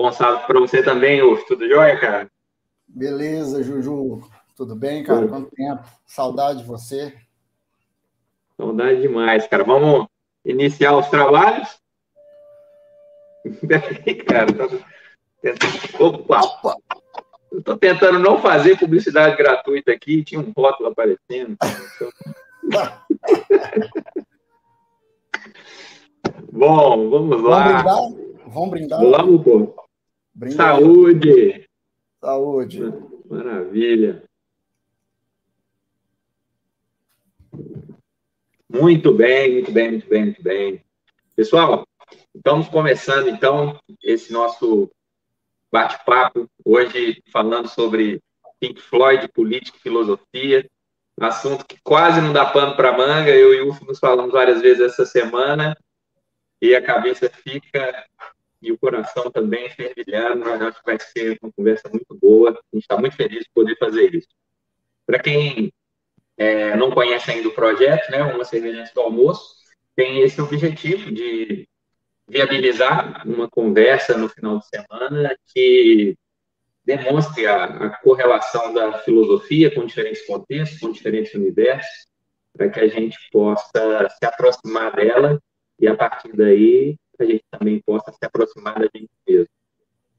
Bom sábado para você também, Uf. Tudo jóia, cara? Beleza, Juju. Tudo bem, cara? Quanto tempo? Saudade de você. Saudade demais, cara. Vamos iniciar os trabalhos? Peraí, cara. Opa! Opa! Eu tô tentando não fazer publicidade gratuita aqui, tinha um rótulo aparecendo. Bom, vamos lá. Vamos brindar? Vamos brindar? Vamos, pô. Brinde Saúde! Saúde! Maravilha! Muito bem, muito bem, muito bem, muito bem. Pessoal, estamos começando então esse nosso bate-papo, hoje falando sobre Pink Floyd, política e filosofia, assunto que quase não dá pano para manga, eu e o Ufo nos falamos várias vezes essa semana, e a cabeça fica e o coração também fervilhando, eu acho que vai ser uma conversa muito boa, a gente está muito feliz de poder fazer isso. Para quem é, não conhece ainda o projeto, né, uma cerveja do almoço, tem esse objetivo de viabilizar uma conversa no final de semana que demonstre a, a correlação da filosofia com diferentes contextos, com diferentes universos, para que a gente possa se aproximar dela e, a partir daí, a gente também possa se aproximar da gente mesmo.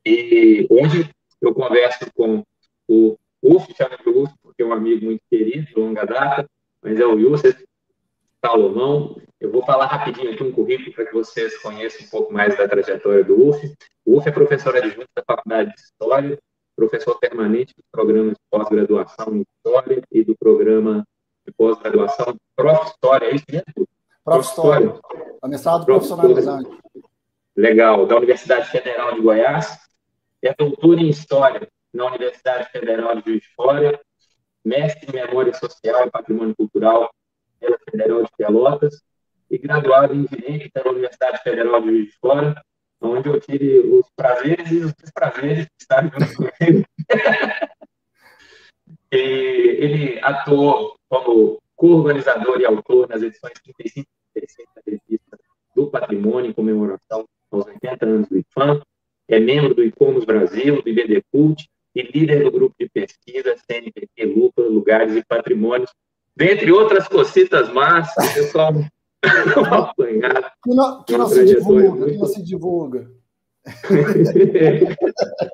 E hoje eu converso com o Uf, chama de Uf, porque é um amigo muito querido, de longa data, mas é o Yusuf Salomão. Eu vou falar rapidinho aqui um currículo para que vocês conheçam um pouco mais da trajetória do UF. O UF é professor adjunto da Faculdade de História, professor permanente do programa de pós-graduação em História e do programa de pós-graduação Prof. História, é isso mesmo? Prof. História. Mestrado profissionalizante. Legal, da Universidade Federal de Goiás. É doutor em História na Universidade Federal de Juiz de Fora, mestre em Memória Social e Patrimônio Cultural pela Federal de Pelotas e graduado em Direito pela Universidade Federal de Juiz de Fora, onde eu tive os prazeres e os desprazeres de estar junto com ele. ele atuou como co-organizador e autor nas edições 35 e 36 da revista do Patrimônio em comemoração aos 80 anos do IFAM, é membro do ICOMOS Brasil, do IBD Cult e líder do grupo de pesquisa CNPq Lupa, Lugares e Patrimônios, dentre outras cocitas más, pessoal apanhado. Que não, que não se divulga, que não se divulga.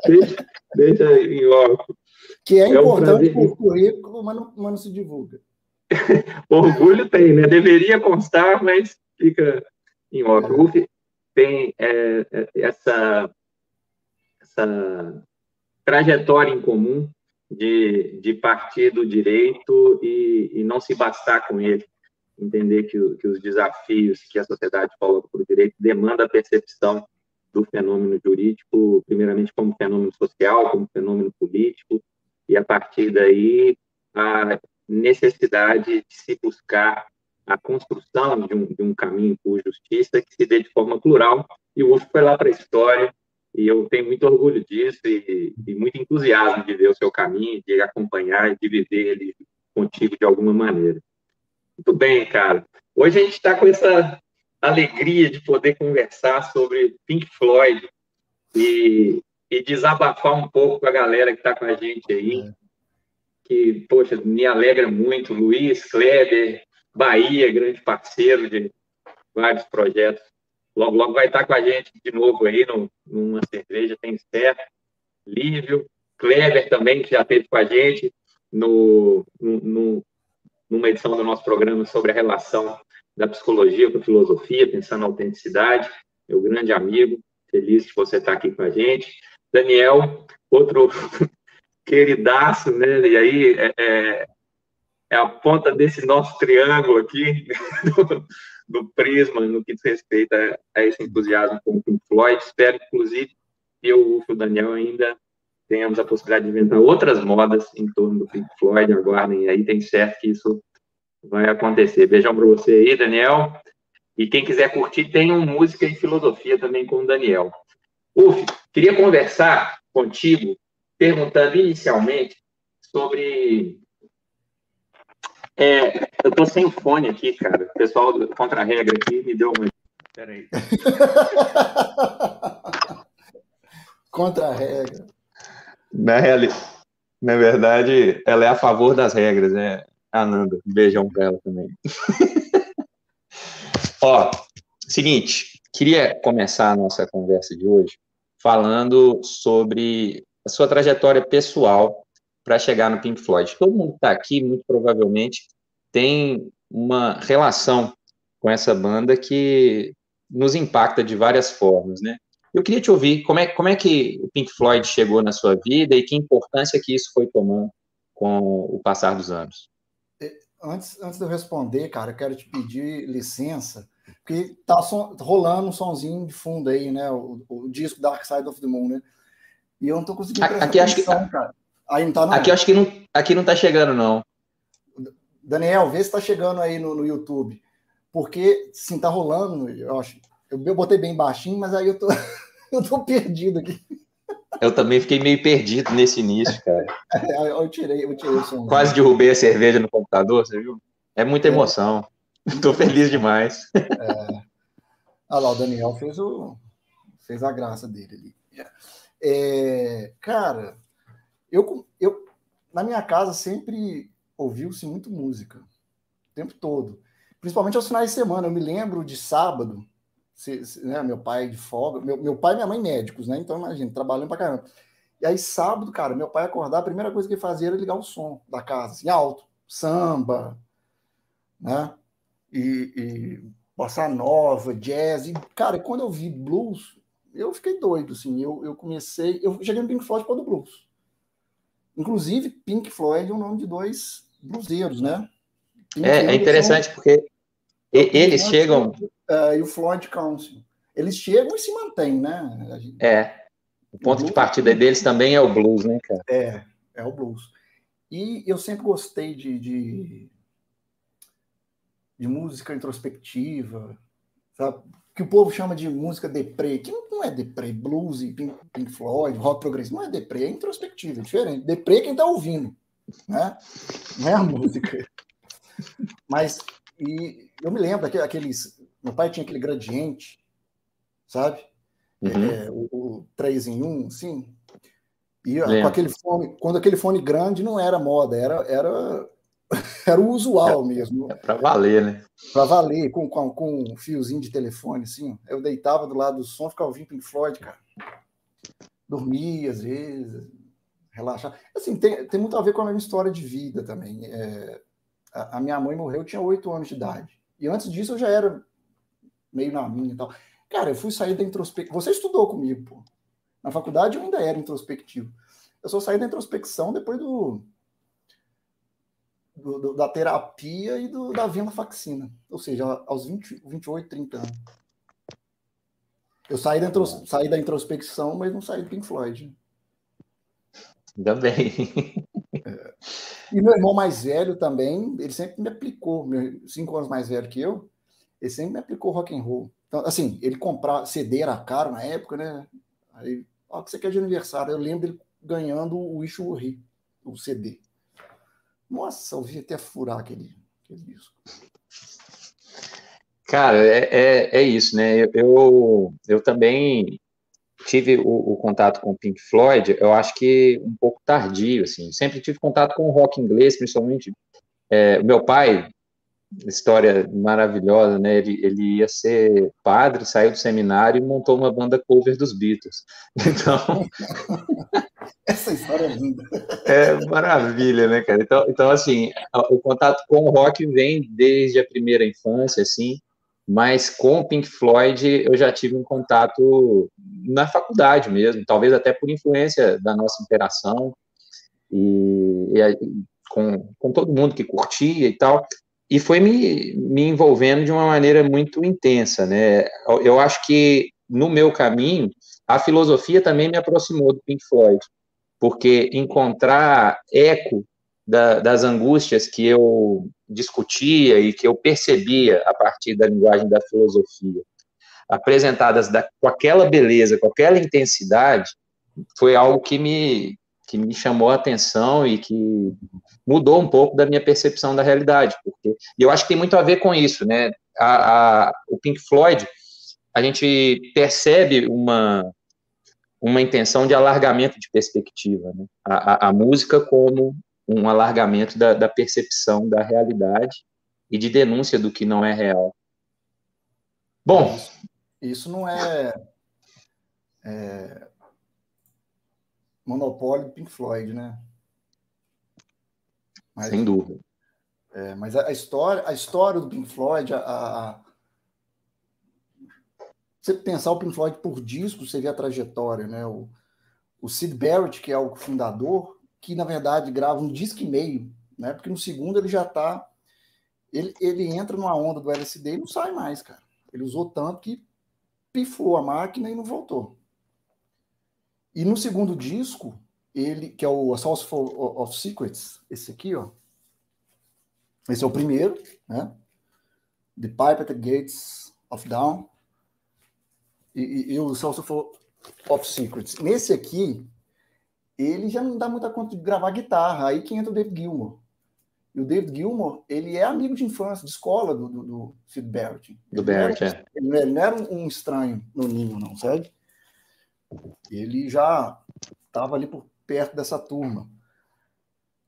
deixa, deixa em. Que é, é importante um o currículo, mas não, mas não se divulga. Orgulho tem, né? Deveria constar, mas fica em off. É. tem é, é, essa, essa trajetória em comum de, de partir do direito e, e não se bastar com ele. Entender que, que os desafios que a sociedade coloca para o direito demanda a percepção do fenômeno jurídico, primeiramente como fenômeno social, como fenômeno político, e a partir daí a necessidade de se buscar a construção de um, de um caminho por justiça que se dê de forma plural. E o UF foi lá para a história, e eu tenho muito orgulho disso e, e, muito entusiasmo de ver o seu caminho, de acompanhar e de viver ele contigo de alguma maneira. Muito bem, cara. Hoje a gente está com essa alegria de poder conversar sobre Pink Floyd e, e desabafar um pouco com a galera que está com a gente aí, é. Que, poxa, me alegra muito. Luiz, Kleber, Bahia, grande parceiro de vários projetos Logo, logo vai estar com a gente de novo aí no, numa cerveja, tem certo. Lívio, Kleber também, que já esteve com a gente no, no, numa edição do nosso programa sobre a relação da psicologia com a filosofia, pensando na autenticidade. Meu grande amigo, feliz de você estar aqui com a gente. Daniel, outro queridaço, né? E aí é, é, é a ponta desse nosso triângulo aqui, do Prisma no que diz respeito a, a esse entusiasmo com o Pink Floyd. Espero, inclusive, que eu o Daniel ainda tenhamos a possibilidade de inventar outras modas em torno do Pink Floyd. Aguardem aí, tem certo que isso vai acontecer. Beijão para você aí, Daniel. E quem quiser curtir, tem um música e filosofia também com o Daniel. Uf, queria conversar contigo, perguntando inicialmente sobre é, eu tô sem o fone aqui, cara. O pessoal do Contra-Regra aqui me deu uma. Peraí. Contra a regra. Na, reali... Na verdade, ela é a favor das regras, né? Ananda, beijão pra ela também. Ó, seguinte, queria começar a nossa conversa de hoje falando sobre a sua trajetória pessoal para chegar no Pink Floyd. Todo mundo que está aqui, muito provavelmente, tem uma relação com essa banda que nos impacta de várias formas, né? Eu queria te ouvir, como é, como é que o Pink Floyd chegou na sua vida e que importância que isso foi tomando com o passar dos anos? Antes, antes de eu responder, cara, eu quero te pedir licença, porque tá rolando um sonzinho de fundo aí, né? O, o, disco Dark Side of the Moon, né? E eu não tô conseguindo aqui, acho que, cara. Aí não tá não. Aqui acho que não, aqui não tá chegando, não. Daniel, vê se tá chegando aí no, no YouTube. Porque, sim, tá rolando, eu acho. Eu, eu botei bem baixinho, mas aí eu tô, eu tô perdido aqui. Eu também fiquei meio perdido nesse início, cara. eu tirei, eu tirei o som. Quase derrubei a cerveja no computador, você viu? É muita é. emoção. Estou feliz demais. É. Olha lá, o Daniel fez, o, fez a graça dele ali. É, cara, eu, eu na minha casa sempre ouviu-se muito música, o tempo todo. Principalmente aos finais de semana. Eu me lembro de sábado, se, se, né, meu pai de folga, meu, meu pai e minha mãe médicos, né? Então, imagina, trabalhando pra caramba. E aí, sábado, cara, meu pai acordar, a primeira coisa que ele fazia era ligar o som da casa, assim, alto, samba, né? E, e bossa nova, jazz. E, cara, quando eu vi blues, eu fiquei doido, assim. Eu, eu comecei, eu cheguei no Pink Floyd por do blues. Inclusive, Pink Floyd é o nome de dois bluseiros, né? é, é interessante são... porque eles chegam uh, e o Floyd Council. Eles chegam e se mantêm, né? Gente... É. O ponto o de partida deles também é o blues, né, cara? É, é o blues. E eu sempre gostei de, de, de música introspectiva, sabe? Que o povo chama de música deprê, que não é deprê, blues, Pink, Pink Floyd, rock progressivo, não é deprê, é introspectiva, é diferente. Deprê é quem está ouvindo, né? Não é a música. Mas, e eu me lembro daqueles meu pai tinha aquele gradiente, sabe? Uhum. É, o, o 3 em 1, sim. E com aquele fone, quando aquele fone grande não era moda, era, era, era o usual é, mesmo. É para valer, né? Para valer, com, com, com um fiozinho de telefone, assim. Eu deitava do lado do som, ficava ouvindo Pink Floyd, cara. Dormia às vezes, relaxar. Assim, tem, tem muito a ver com a minha história de vida também. É, a, a minha mãe morreu, eu tinha oito anos de idade. E antes disso eu já era meio na minha e tal. Cara, eu fui sair da introspecção. Você estudou comigo, pô. Na faculdade eu ainda era introspectivo. Eu só saí da introspecção depois do, do, do da terapia e do, da venda faxina. Ou seja, aos 20, 28, 30 anos. Eu saí da, intros, saí da introspecção, mas não saí do Pink Floyd. Ainda bem. É. E meu irmão mais velho também, ele sempre me aplicou, meu, cinco anos mais velho que eu, ele sempre me aplicou rock and roll. Então, assim, ele comprar CD era caro na época, né? Aí, ó, o que você quer de aniversário? Eu lembro ele ganhando o Will o CD. Nossa, eu vi até furar aquele, aquele disco. Cara, é, é, é, isso, né? Eu, eu também tive o, o, contato com Pink Floyd, eu acho que um pouco tardio, assim. Sempre tive contato com o rock inglês, principalmente. É, meu pai história maravilhosa, né? Ele, ele ia ser padre, saiu do seminário e montou uma banda cover dos Beatles. Então. Essa história é linda. É maravilha, né, cara? Então, então, assim, o contato com o rock vem desde a primeira infância, assim, mas com o Pink Floyd eu já tive um contato na faculdade mesmo, talvez até por influência da nossa interação e, e com, com todo mundo que curtia e tal e foi me, me envolvendo de uma maneira muito intensa, né? Eu acho que no meu caminho a filosofia também me aproximou do Pink Floyd, porque encontrar eco da, das angústias que eu discutia e que eu percebia a partir da linguagem da filosofia, apresentadas da, com aquela beleza, com aquela intensidade, foi algo que me que me chamou a atenção e que mudou um pouco da minha percepção da realidade, porque e eu acho que tem muito a ver com isso, né? A, a, o Pink Floyd, a gente percebe uma uma intenção de alargamento de perspectiva, né? a, a, música como um alargamento da, da, percepção da realidade e de denúncia do que não é real. Bom, isso, isso não é, é, monopólio do Pink Floyd, né? Mas, Sem dúvida. É, mas a, história, a história do Pink Floyd, a, a, você pensar o Pink Floyd por disco, você vê a trajetória, né? O, o Sid Barrett, que é o fundador, que na verdade grava um disco e meio, né? Porque no segundo ele já tá. Ele, ele entra numa onda do LSD e não sai mais, cara. Ele usou tanto que pifou a máquina e não voltou. E no segundo disco, ele, que é o A Source of Secrets, esse aqui, ó. Esse é o primeiro, né? The Pipe at the Gates of Dawn e, e o Source of Secrets. Nesse aqui, ele já não dá muita conta de gravar guitarra, aí que entra o David Gilmour. E o David Gilmour, ele é amigo de infância, de escola do, do, do Sid Barrett. Do Barrett, é. Ele não era um estranho no ninho, não, sabe? Ele já estava ali por perto dessa turma.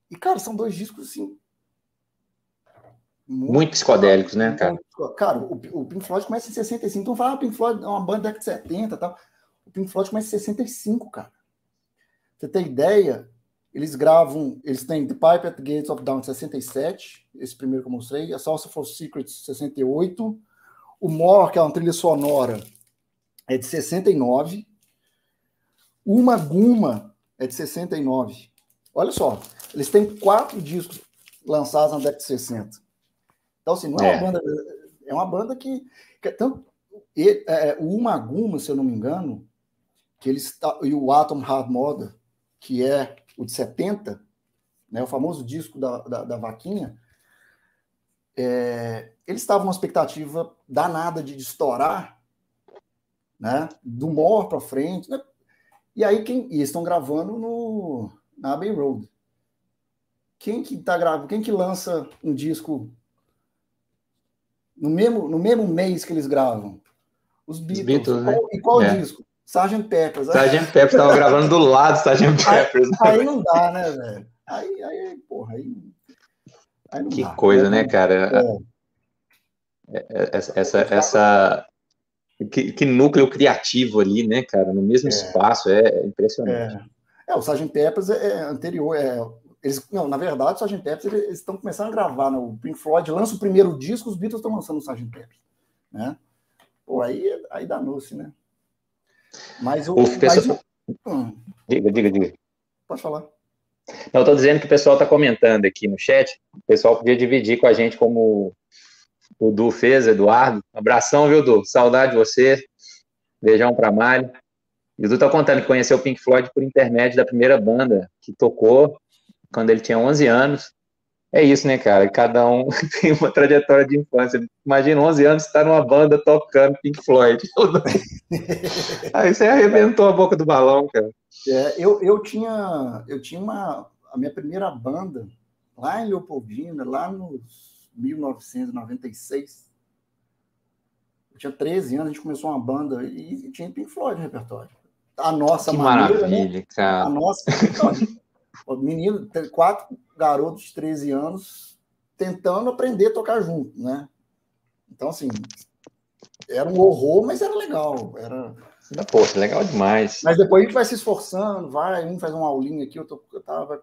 E, cara, são dois discos, assim, muito, muito psicodélicos, né, cara? Cara, o, o, Pink Floyd começa em 65. Então fala, ah, Pink Floyd é uma banda da década de 70 e tal. O Pink Floyd começa em 65, cara. Você tem ideia? Eles gravam, eles têm The Pipe at the Gates of Dawn 67, esse primeiro que eu mostrei, a Salsa for Secrets 68, o More, que é uma trilha sonora, é de 69, Uma Guma é de 69. Olha só, eles têm quatro discos lançados na década de 60. Então, assim, não é, é. uma banda. É uma banda que. que tanto, ele, é, o Umaguma, se eu não me engano, que eles e o Atom Hard Moda, que é o de 70, né, o famoso disco da, da, da vaquinha, é, eles estavam uma expectativa danada de estourar, né, do mor para frente, né, e aí quem e estão gravando no na Abbey Road. Quem que tá gravando? Quem que lança um disco no mesmo, no mesmo mês que eles gravam. Os Beatles. Os Beatles né? E qual é. disco? Sgt. Peppers. Sgt. Peppers estava gravando do lado do Sgt. Peppers. Aí, aí, não dá, né, velho? Aí, aí, porra, aí. aí que dá, coisa, né, cara? É. é essa, essa, essa que, que, núcleo criativo ali, né, cara? No mesmo é. espaço, é, impressionante. É, é o Sgt. Peppers é, anterior, é eles, não, na verdade, o Sgt. Peppers eles estão começando a gravar, né? O Pink Floyd lança o primeiro disco, os Beatles estão lançando o Sgt. Peppers, né? Pô, aí, aí danou-se, né? Mas o... Uf, mas. Hum. Diga, diga, diga. Pode falar. Não, estou dizendo que o pessoal está comentando aqui no chat. O pessoal podia dividir com a gente como o Du fez, Eduardo. Abração, viu, Du? Saudade de você. Beijão para Mário. E o Du está contando que conheceu o Pink Floyd por intermédio da primeira banda que tocou quando ele tinha 11 anos. É isso, né, cara? Cada um tem uma trajetória de infância. Imagina 11 anos estar numa banda tocando Pink Floyd. Aí você arrebentou a boca do balão, cara. É, eu, eu tinha eu tinha uma a minha primeira banda lá em Leopoldina, lá nos 1996. Eu tinha 13 anos, a gente começou uma banda e, tinha Pink Floyd no repertório. A nossa que maneira, né? maravilha, né? cara. A nossa, menino, quatro garotos de 13 anos tentando aprender a tocar junto, né? Então, assim, era um horror, mas era legal. Era... Poxa, legal demais. Mas depois a gente vai se esforçando, vai, um faz uma aulinha aqui, eu, tô, eu tava.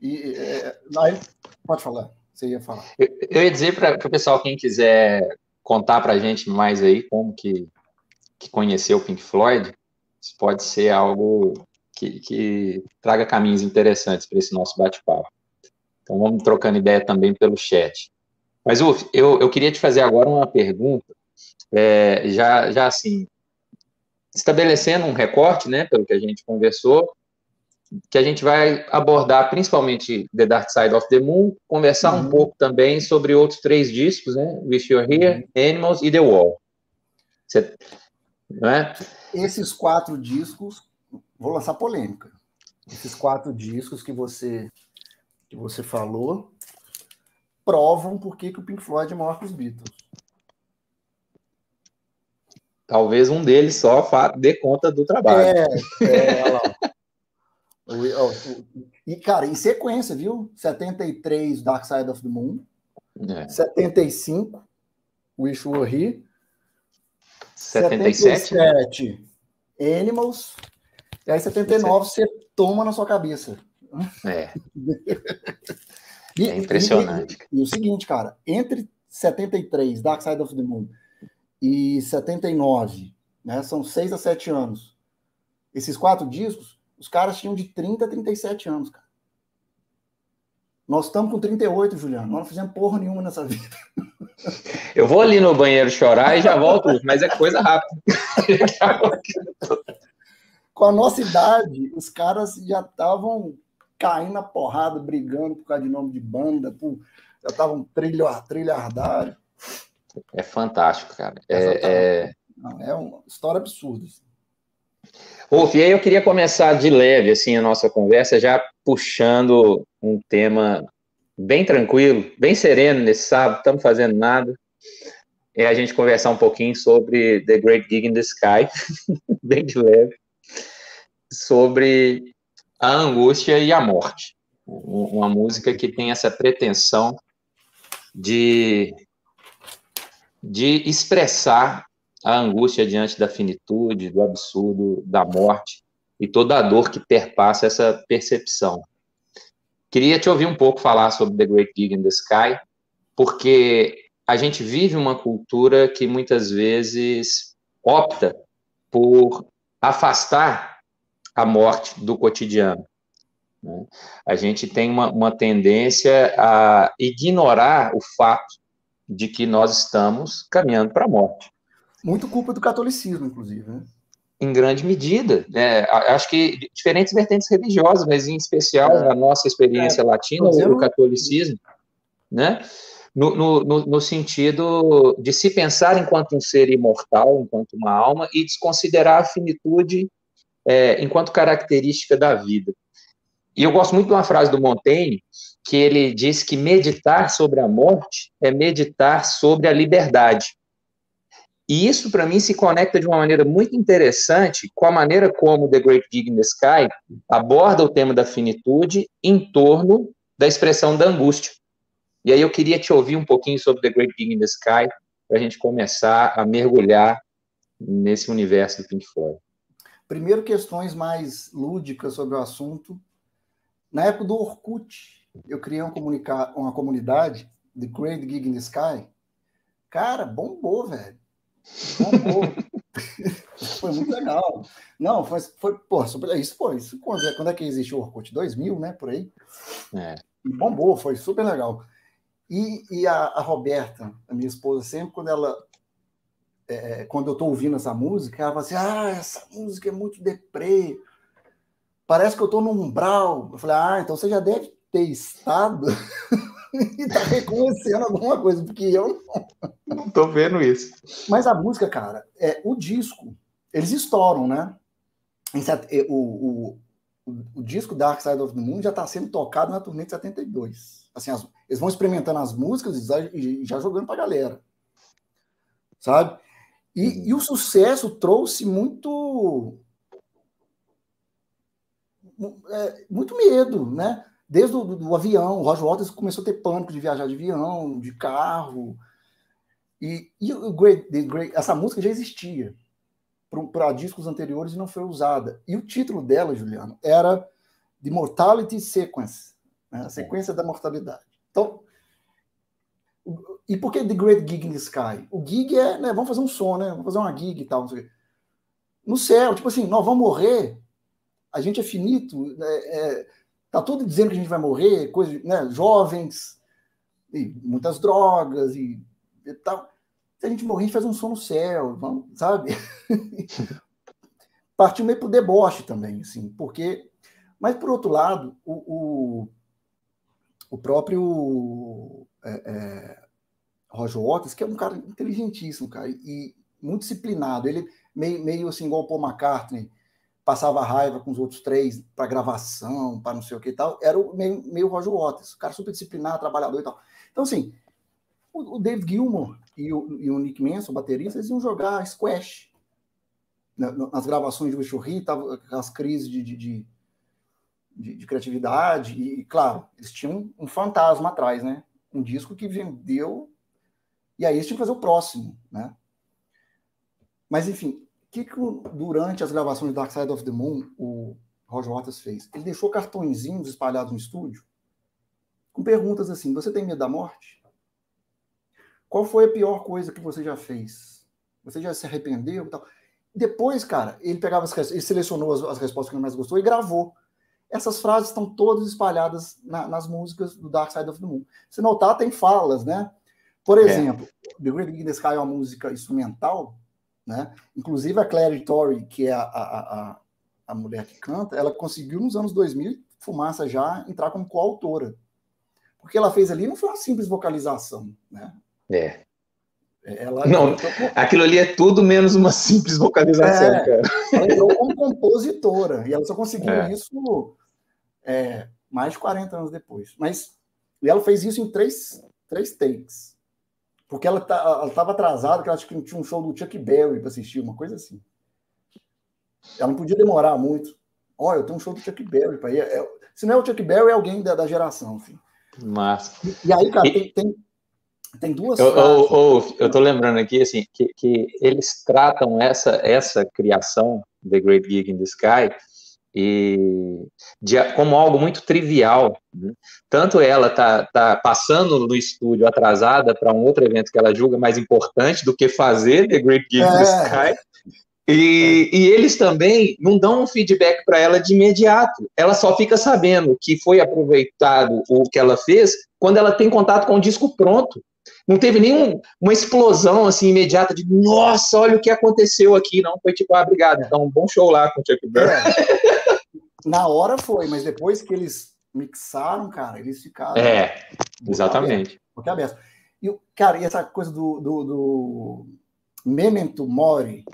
E, é, aí, pode falar, você ia falar. Eu, eu ia dizer para o pessoal, quem quiser contar para a gente mais aí como que, que conheceu o Pink Floyd, isso pode ser algo que, que traga caminhos interessantes para esse nosso bate-papo. Então, vamos trocando ideia também pelo chat. Mas, Uf, eu, eu queria te fazer agora uma pergunta, é, já, já assim, estabelecendo um recorte, né, pelo que a gente conversou, que a gente vai abordar principalmente The Dark Side of the Moon, conversar uhum. um pouco também sobre outros três discos, né, Wish You're Here, uhum. Animals e The Wall. Você, não é? Esses quatro discos vou lançar polêmica. Esses quatro discos que você que você falou provam por que, que o Pink Floyd é maior que os Beatles. talvez um deles só dê conta do trabalho. É, é olha lá. E, cara, em sequência, viu? 73, Dark Side of the Moon. É. 75, Wish You Were Here. 77? 77, Animals. E aí 79 você toma na sua cabeça. É. e, é impressionante. E, e, e, o seguinte, cara, entre 73, Dark Side of the Moon, e 79, né, são 6 a 7 anos. Esses quatro discos, os caras tinham de 30 a 37 anos, cara. Nós estamos com 38, Juliano. Nós não fizemos porra nenhuma nessa vida. Eu vou ali no banheiro chorar e já volto, mas é coisa rápida. com a nossa idade, os caras já estavam caindo na porrada, brigando por causa de nome de banda, por, já estavam trilhardário. É fantástico, cara. É, é... Não, é uma história absurda. Assim. Rolf, e aí eu queria começar de leve, assim, a nossa conversa, já puxando um tema bem tranquilo, bem sereno nesse sábado, estamos fazendo nada, é a gente conversar um pouquinho sobre The Great Gig in the Sky, bem de leve sobre a angústia e a morte. Uma música que tem essa pretensão de, de expressar a angústia diante da finitude, do absurdo, da morte e toda a dor que perpassa essa percepção. Queria te ouvir um pouco falar sobre The Great Gig in the Sky, porque a gente vive uma cultura que muitas vezes opta por afastar a morte do cotidiano. Né? A gente tem uma, uma tendência a ignorar o fato de que nós estamos caminhando para a morte. Muito culpa do catolicismo, inclusive. Né? Em grande medida. Né? Acho que diferentes vertentes religiosas, mas em especial é. a nossa experiência é. latina, o catolicismo, né? No, no, no, sentido de se pensar enquanto um ser imortal, enquanto uma alma, e desconsiderar a finitude é, enquanto característica da vida. E eu gosto muito de uma frase do Montaigne, que ele diz que meditar sobre a morte é meditar sobre a liberdade. E isso, para mim, se conecta de uma maneira muito interessante com a maneira como The Great Gig in the Sky aborda o tema da finitude em torno da expressão da angústia. E aí eu queria te ouvir um pouquinho sobre The Great Gig in the Sky, para a gente começar a mergulhar nesse universo do Pink Floyd. Primeiro, questões mais lúdicas sobre o assunto. Na época do Orkut, eu criei um uma comunidade, The Great Gig in the Sky. Cara, bombou, velho. Bombou. foi muito legal. Não, foi, foi pô, super, isso foi. Isso, quando, é, quando é que existiu o Orkut? 2000, né? Por aí. É. bombou, foi super legal. E, e a, a Roberta, a minha esposa, sempre quando ela é, quando eu estou ouvindo essa música, ela fala assim: ah, essa música é muito deprê. Parece que eu estou no umbral. Eu falei: ah, então você já deve ter estado e está reconhecendo alguma coisa, porque eu não. Não estou vendo isso. Mas a música, cara, é o disco. Eles estouram, né? O, o, o, disco Dark Side of the Moon já está sendo tocado na turnê de 72. Assim, as, eles vão experimentando as músicas e já, jogando para galera. Sabe? E, e o sucesso trouxe muito é, muito medo, né? Desde o do, do avião, o Roger Waters começou a ter pânico de viajar de avião, de carro. E, e o Great, Great, essa música já existia para discos anteriores e não foi usada. E o título dela, Juliano, era The Mortality Sequence, né? a sequência da mortalidade. Então, e por que The Great Gig in the Sky? O gig é, né, vamos fazer um som, né? Vamos fazer uma gig e tal, não sei o quê. No céu, tipo assim, nós vamos morrer, a gente é finito, né, é, tá tudo dizendo que a gente vai morrer, coisa, né, jovens, e muitas drogas e, e tal. Se a gente morrer, a gente faz um som no céu, vamos, sabe? Partiu meio pro deboche também, assim, porque... Mas, por outro lado, o, o, o próprio... É, é, Roger Waters, que é um cara inteligentíssimo, cara, e muito disciplinado. Ele meio, meio assim, igual o Paul McCartney, passava raiva com os outros três para gravação, para não sei o que e tal. Era o meio, meio Roger Waters, cara super disciplinado, trabalhador e tal. Então, assim, o, o Dave Gilmour e o, e o Nick Manson, o baterista, eles iam jogar squash nas gravações de Wish tava as crises de, de, de, de, criatividade, e, claro, eles tinham um fantasma atrás, né? Um disco que vendeu, e aí eles tinham que fazer o próximo, né? Mas, enfim, o que, que durante as gravações de Dark Side of the Moon o Roger Waters fez? Ele deixou cartõezinhos espalhados no estúdio com perguntas assim: Você tem medo da morte? Qual foi a pior coisa que você já fez? Você já se arrependeu? Tal? Depois, cara, ele pegava as ele selecionou as, as, respostas que ele mais gostou e gravou. Essas frases estão todas espalhadas na, nas músicas do Dark Side of the Moon. Se notar, tem falas, né? Por é. exemplo, é. The Great Big Sky é uma música instrumental né? Inclusive a Clary Torrey, que é a, a, a, a mulher que canta, ela conseguiu nos anos 2000, Fumaça já, entrar como coautora. Porque ela fez ali não foi uma simples vocalização, né? É. Ela, não, aquilo ali é tudo menos uma simples vocalização, é, cara. Ela entrou como compositora, e ela só conseguiu é. isso é, mais de 40 anos depois. Mas e ela fez isso em três, três takes. Porque ela tá, estava atrasada, que ela acho que tinha um show do Chuck Berry para assistir, uma coisa assim. Ela não podia demorar muito. Olha, eu tenho um show do Chuck Berry para ir. É, se não é o Chuck Berry, é alguém da, da geração. Assim. Mas... E, e aí, cara, tem, tem, tem, duas. Eu, eu, eu, eu tô lembrando aqui assim, que, que eles tratam essa, essa criação, The Great Gig in the Sky, e de, como algo muito trivial. Né? Tanto ela tá, tá passando no estúdio atrasada para um outro evento que ela julga mais importante do que fazer The Great Gig é. Sky. E, e, eles também não dão um feedback para ela de imediato. Ela só fica sabendo que foi aproveitado o que ela fez quando ela tem contato com o disco pronto. Não teve nenhuma explosão assim imediata de nossa, olha o que aconteceu aqui. Não, foi tipo, ah, obrigado. Então, um bom show lá com o Chuck Berry. É. Na hora foi, mas depois que eles mixaram, cara, eles ficaram. É, exatamente. Porque aberto. E, cara, e essa coisa do, do, do Memento Mori,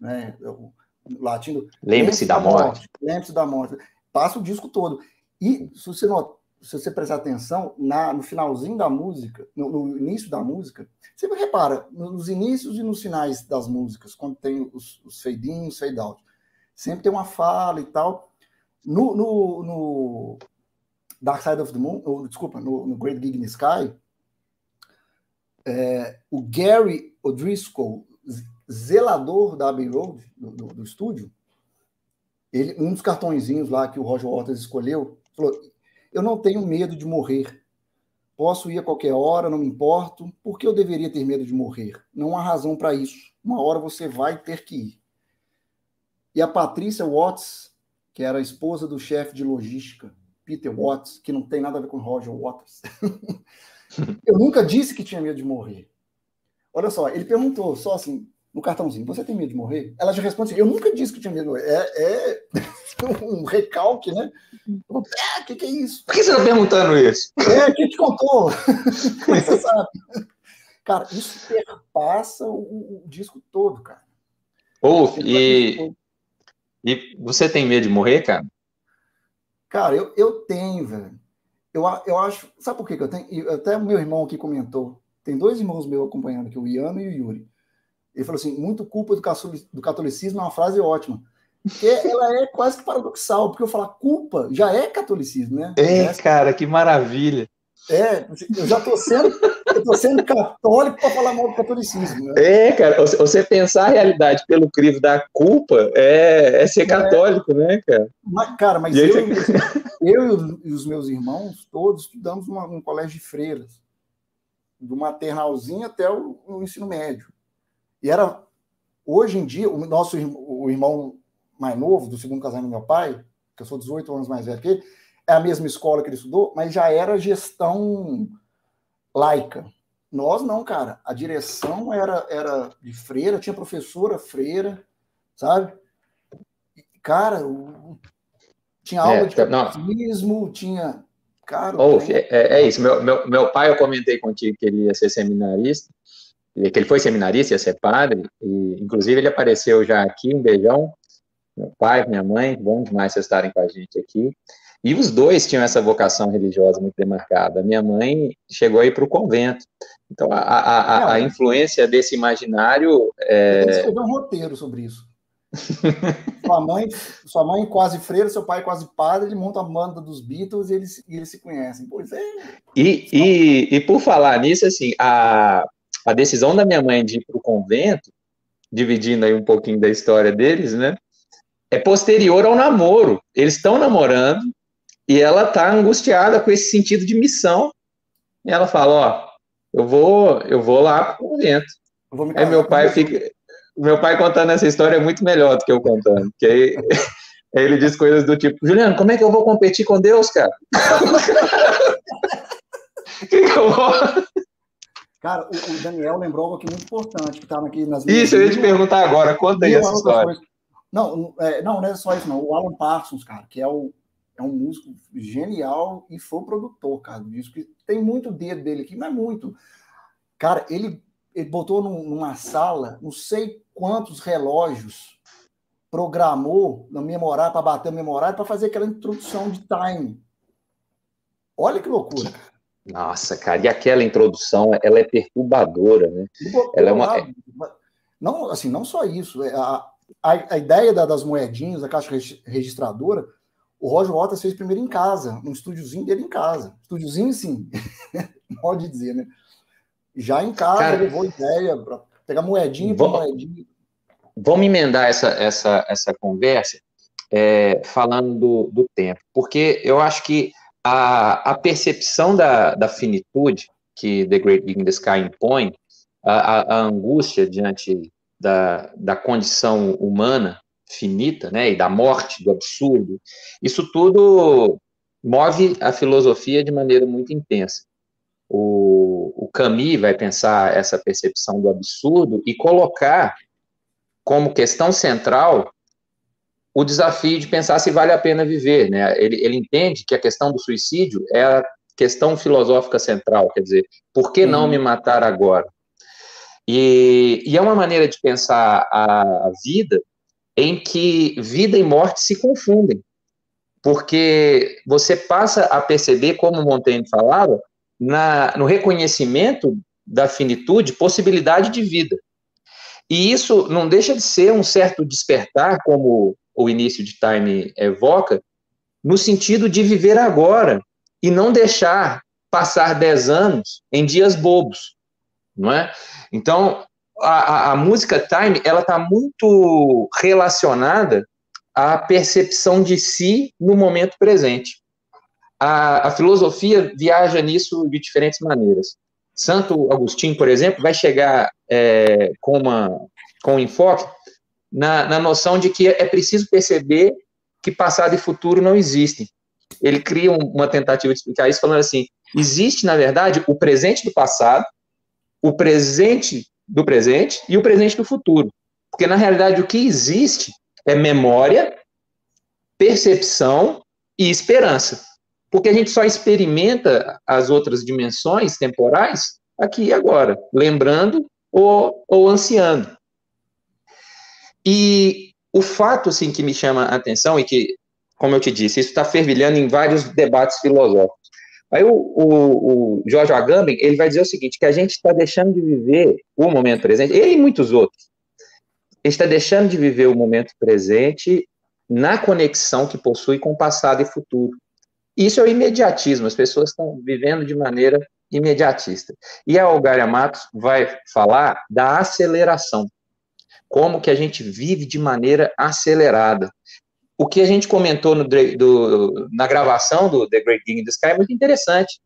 né? O latino. Lembre-se da, morte. morte. Lembre-se da morte. Passa o disco todo. E se você, not... se você prestar atenção, na, no finalzinho da música, no, no início da música, você repara, nos inícios e nos finais das músicas, quando tem os, os fade-in, os fade-out, sempre tem uma fala e tal. No, no, no, Dark Side of the Moon, ou, desculpa, no, no, Great Gig in the Sky, é, o Gary O'Driscoll, zelador da Abbey Road, do, do, do, estúdio, ele, um dos cartõezinhos lá que o Roger Waters escolheu, falou: Eu não tenho medo de morrer. Posso ir a qualquer hora, não me importo. Por que eu deveria ter medo de morrer? Não há razão para isso. Uma hora você vai ter que ir. E a Patrícia Watts, que era a esposa do chefe de logística, Peter Watts, que não tem nada a ver com Roger Waters. eu nunca disse que tinha medo de morrer. Olha só, ele perguntou só assim, no cartãozinho, você tem medo de morrer? Ela já responde assim, eu nunca disse que tinha medo de morrer. É, é um recalque, né? O é, que, que é isso? Por que você está perguntando isso? É, quem te contou? Você sabe? Cara, isso perpassa o, o disco todo, cara. Ou, e... E você tem medo de morrer, cara? Cara, eu, eu tenho, velho. Eu, eu acho. Sabe por que, que eu tenho? Até o meu irmão aqui comentou. Tem dois irmãos meus acompanhando aqui, o Iano e o Yuri. Ele falou assim: muito culpa do catolicismo é uma frase ótima. Porque ela é quase que paradoxal, porque eu falar culpa já é catolicismo, né? É, cara, que maravilha. É, eu já estou sendo, eu tô sendo católico para falar mal do catolicismo. Né? É, cara, você pensar a realidade pelo crivo da culpa é, é ser é. católico, é, né, cara? Mas, cara, mas eu, você... eu e os meus irmãos todos estudamos num colégio de freiras, do maternalzinho até o, o, ensino médio. E era, hoje em dia, o nosso o irmão mais novo, do segundo casamento do meu pai, que eu sou 18 anos mais velho que ele, é a mesma escola que ele estudou, mas já era gestão laica. Nós não, cara. A direção era, era de freira, tinha professora freira, sabe? Cara, o, tinha aula é, de catecismo, tinha. Cara, oh, é, é, isso. Meu, meu, meu pai, eu comentei contigo que ele ia ser seminarista, que ele foi seminarista, ia ser padre, e inclusive ele apareceu já aqui. Um beijão. Meu pai, minha mãe, bom demais vocês estarem com a gente aqui. E os dois tinham essa vocação religiosa muito demarcada. Minha mãe chegou aí para o convento. Então, a, a, a, a, influência desse imaginário. É... escrever um roteiro sobre isso. sua mãe, sua mãe quase freira, seu pai quase padre, ele monta a banda dos Beatles e eles, e eles se conhecem. Pois é. E, e, e por falar nisso, assim, a, a decisão da minha mãe de ir para o convento, dividindo aí um pouquinho da história deles, né? É posterior ao namoro. Eles estão namorando e ela tá angustiada com esse sentido de missão. E ela fala, ó, eu vou, eu vou lá para o convento. Aí meu pai fica, meu pai contando essa história é muito melhor do que eu contando, porque aí, aí ele diz coisas do tipo, Juliano, como é que eu vou competir com Deus, cara? que, que eu vou... Cara, o, o, Daniel lembrou algo aqui muito importante, que estava aqui nas Isso, eu ia te perguntar agora, conta aí essa história. Não, é, não, não é só isso, não. O Alan Parsons, cara, que é, o, é um músico genial e foi produtor, cara, do disco. Tem muito dedo dele aqui, mas muito. Cara, ele, ele botou num, numa sala, não sei quantos relógios programou na memorário para bater o memorário para fazer aquela introdução de time. Olha que loucura. Nossa, cara, e aquela introdução, ela é perturbadora, né? Ela é uma... Não, assim, não só isso. É a, a, a ideia da, das moedinhas, da caixa registradora, o Roger Waters fez primeiro em casa, num estúdiozinho dele em casa. Estúdiozinho, sim, pode dizer, né? Já em casa, cara, levou ideia para pegar moedinha por moedinha. Vamos emendar essa, essa, essa conversa é, falando do, do tempo, porque eu acho que a, a percepção da, da finitude que The Great Big in the Sky impõe, a, a, angústia diante da, da condição humana finita, né, e da morte, do absurdo, isso tudo move a filosofia de maneira muito intensa. O, o Camus vai pensar essa percepção do absurdo e colocar como questão central o desafio de pensar se vale a pena viver, né? Ele, ele entende que a questão do suicídio é a questão filosófica central, quer dizer, por que não uhum. me matar agora? E, e, é uma maneira de pensar a, a vida em que vida e morte se confundem, porque você passa a perceber, como Montaigne falava, na, no reconhecimento da finitude, possibilidade de vida. E isso não deixa de ser um certo despertar, como o início de Time evoca, no sentido de viver agora e não deixar passar dez anos em dias bobos, não é? Então, a, a música Time, ela está muito relacionada à percepção de si no momento presente. A, a filosofia viaja nisso de diferentes maneiras. Santo Agostinho, por exemplo, vai chegar é, com, uma, com um enfoque na, na noção de que é preciso perceber que passado e futuro não existem. Ele cria uma tentativa de explicar isso, falando assim: existe, na verdade, o presente do passado, o presente do presente e o presente do futuro. Porque, na realidade, o que existe é memória, percepção e esperança. Porque a gente só experimenta as outras dimensões temporais aqui e agora, lembrando ou, ou ansiando. E o fato assim, que me chama a atenção e que, como eu te disse, isso está fervilhando em vários debates filosóficos. Aí o, o, o Agamben, ele vai dizer o seguinte, que a gente está deixando de viver o momento presente, ele e muitos outros, está deixando de viver o momento presente na conexão que possui com o passado e futuro. Isso é o imediatismo, as pessoas estão vivendo de maneira imediatista. E a Algaria Matos vai falar da aceleração como que a gente vive de maneira acelerada. O que a gente comentou no, do, na gravação do The Great King in the Sky é muito interessante.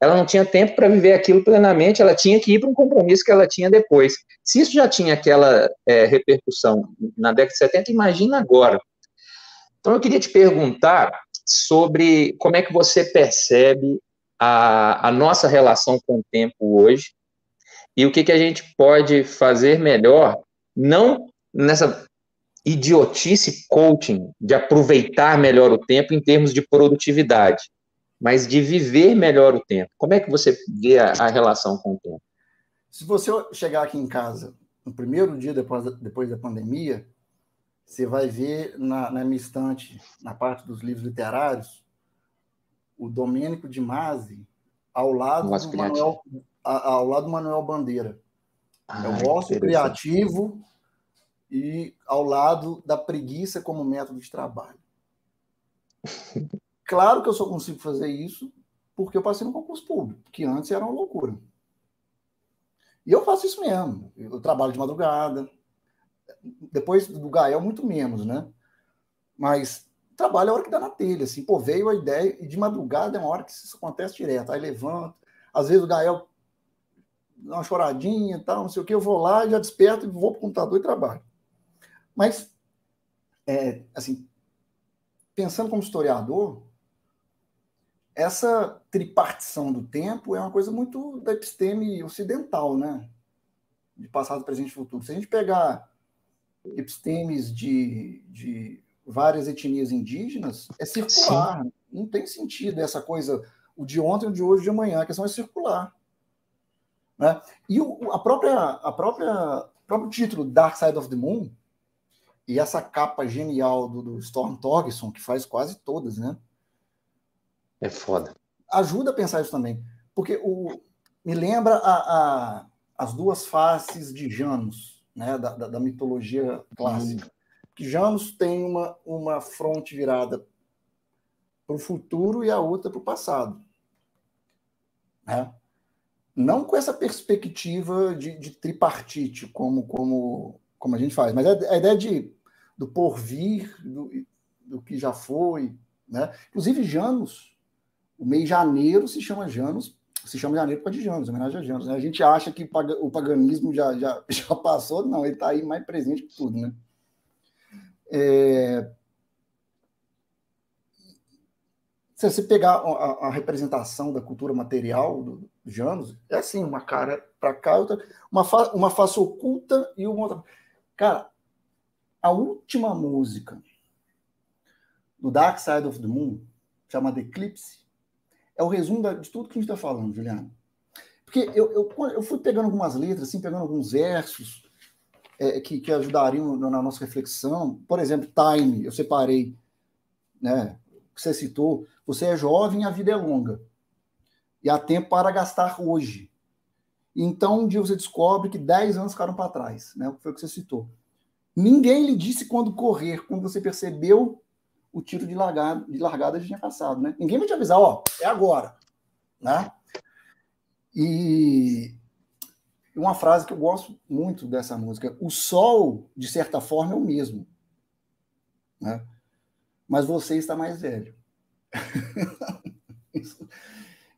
Ela não tinha tempo para viver aquilo plenamente, ela tinha que ir para um compromisso que ela tinha depois. Se isso já tinha aquela é, repercussão na década de 70, imagina agora. Então, eu queria te perguntar sobre como é que você percebe a, a nossa relação com o tempo hoje e o que, que a gente pode fazer melhor não nessa idiotice coaching de aproveitar melhor o tempo em termos de produtividade, mas de viver melhor o tempo. Como é que você vê a, a relação com o tempo? Se você chegar aqui em casa no primeiro dia depois da, depois da pandemia, você vai ver na, na minha estante, na parte dos livros literários, o Domênico de Masi ao lado do Manuel, ao lado do Manuel Bandeira. Ah, é o ócio criativo e ao lado da preguiça como método de trabalho. Claro que eu só consigo fazer isso porque eu passei no concurso público, que antes era uma loucura. E eu faço isso mesmo. Eu trabalho de madrugada. Depois do Gael, muito menos, né? Mas trabalho é a hora que dá na telha. Assim, pô, veio a ideia, e de madrugada é uma hora que isso acontece direto. Aí levanta. Às vezes o Gael dá uma choradinha e tal, não sei o que, eu vou lá, já desperto e vou para o computador e trabalho. Mas, é, assim, pensando como historiador, essa tripartição do tempo é uma coisa muito da episteme ocidental, né? De passado, presente e futuro. Se a gente pegar epistemes de, de várias etnias indígenas, é circular. Sim. Não tem sentido essa coisa, o de ontem, o de hoje, o de amanhã. A questão é circular. Né? E o, a própria, a própria próprio título Dark Side of the Moon e essa capa genial do, do Storm Torgerson, que faz quase todas, né? É foda. Ajuda a pensar isso também. Porque o, me lembra a, a, as duas faces de Janus, né, da, da, da mitologia clássica. Hum. Que Janus tem uma, uma fronte virada para o futuro e a outra para o passado. Né? Não com essa perspectiva de, de tripartite, como, como, como a gente faz, mas a, a ideia de, do porvir, do, do que já foi. Né? Inclusive, Janus o mês janeiro se chama Janos, se chama janeiro por de Janos, homenagem a Janos. Né? A gente acha que o paganismo já, já, já passou, não, ele está aí mais presente que tudo, né? É... Se você pegar a, a, representação da cultura material do Janos, é assim, uma cara para cá, outra, uma, fa, uma face oculta e uma outra. Cara, a última música do Dark Side of the Moon, chamada Eclipse, é o resumo de tudo que a gente está falando, Juliano. Porque eu, eu, eu, fui pegando algumas letras, assim, pegando alguns versos é, que, que ajudariam na nossa reflexão. Por exemplo, Time, eu separei, né? Que você citou. Você é jovem, a vida é longa. E há tempo para gastar hoje. Então, um dia você descobre que 10 anos ficaram para trás, né? Foi o que você citou. Ninguém lhe disse quando correr, quando você percebeu o tiro de largada, de largada tinha passado, né? Ninguém vai te avisar, ó, é agora, né? E uma frase que eu gosto muito dessa música, o sol, de certa forma, é o mesmo, né? Mas você está mais velho. isso,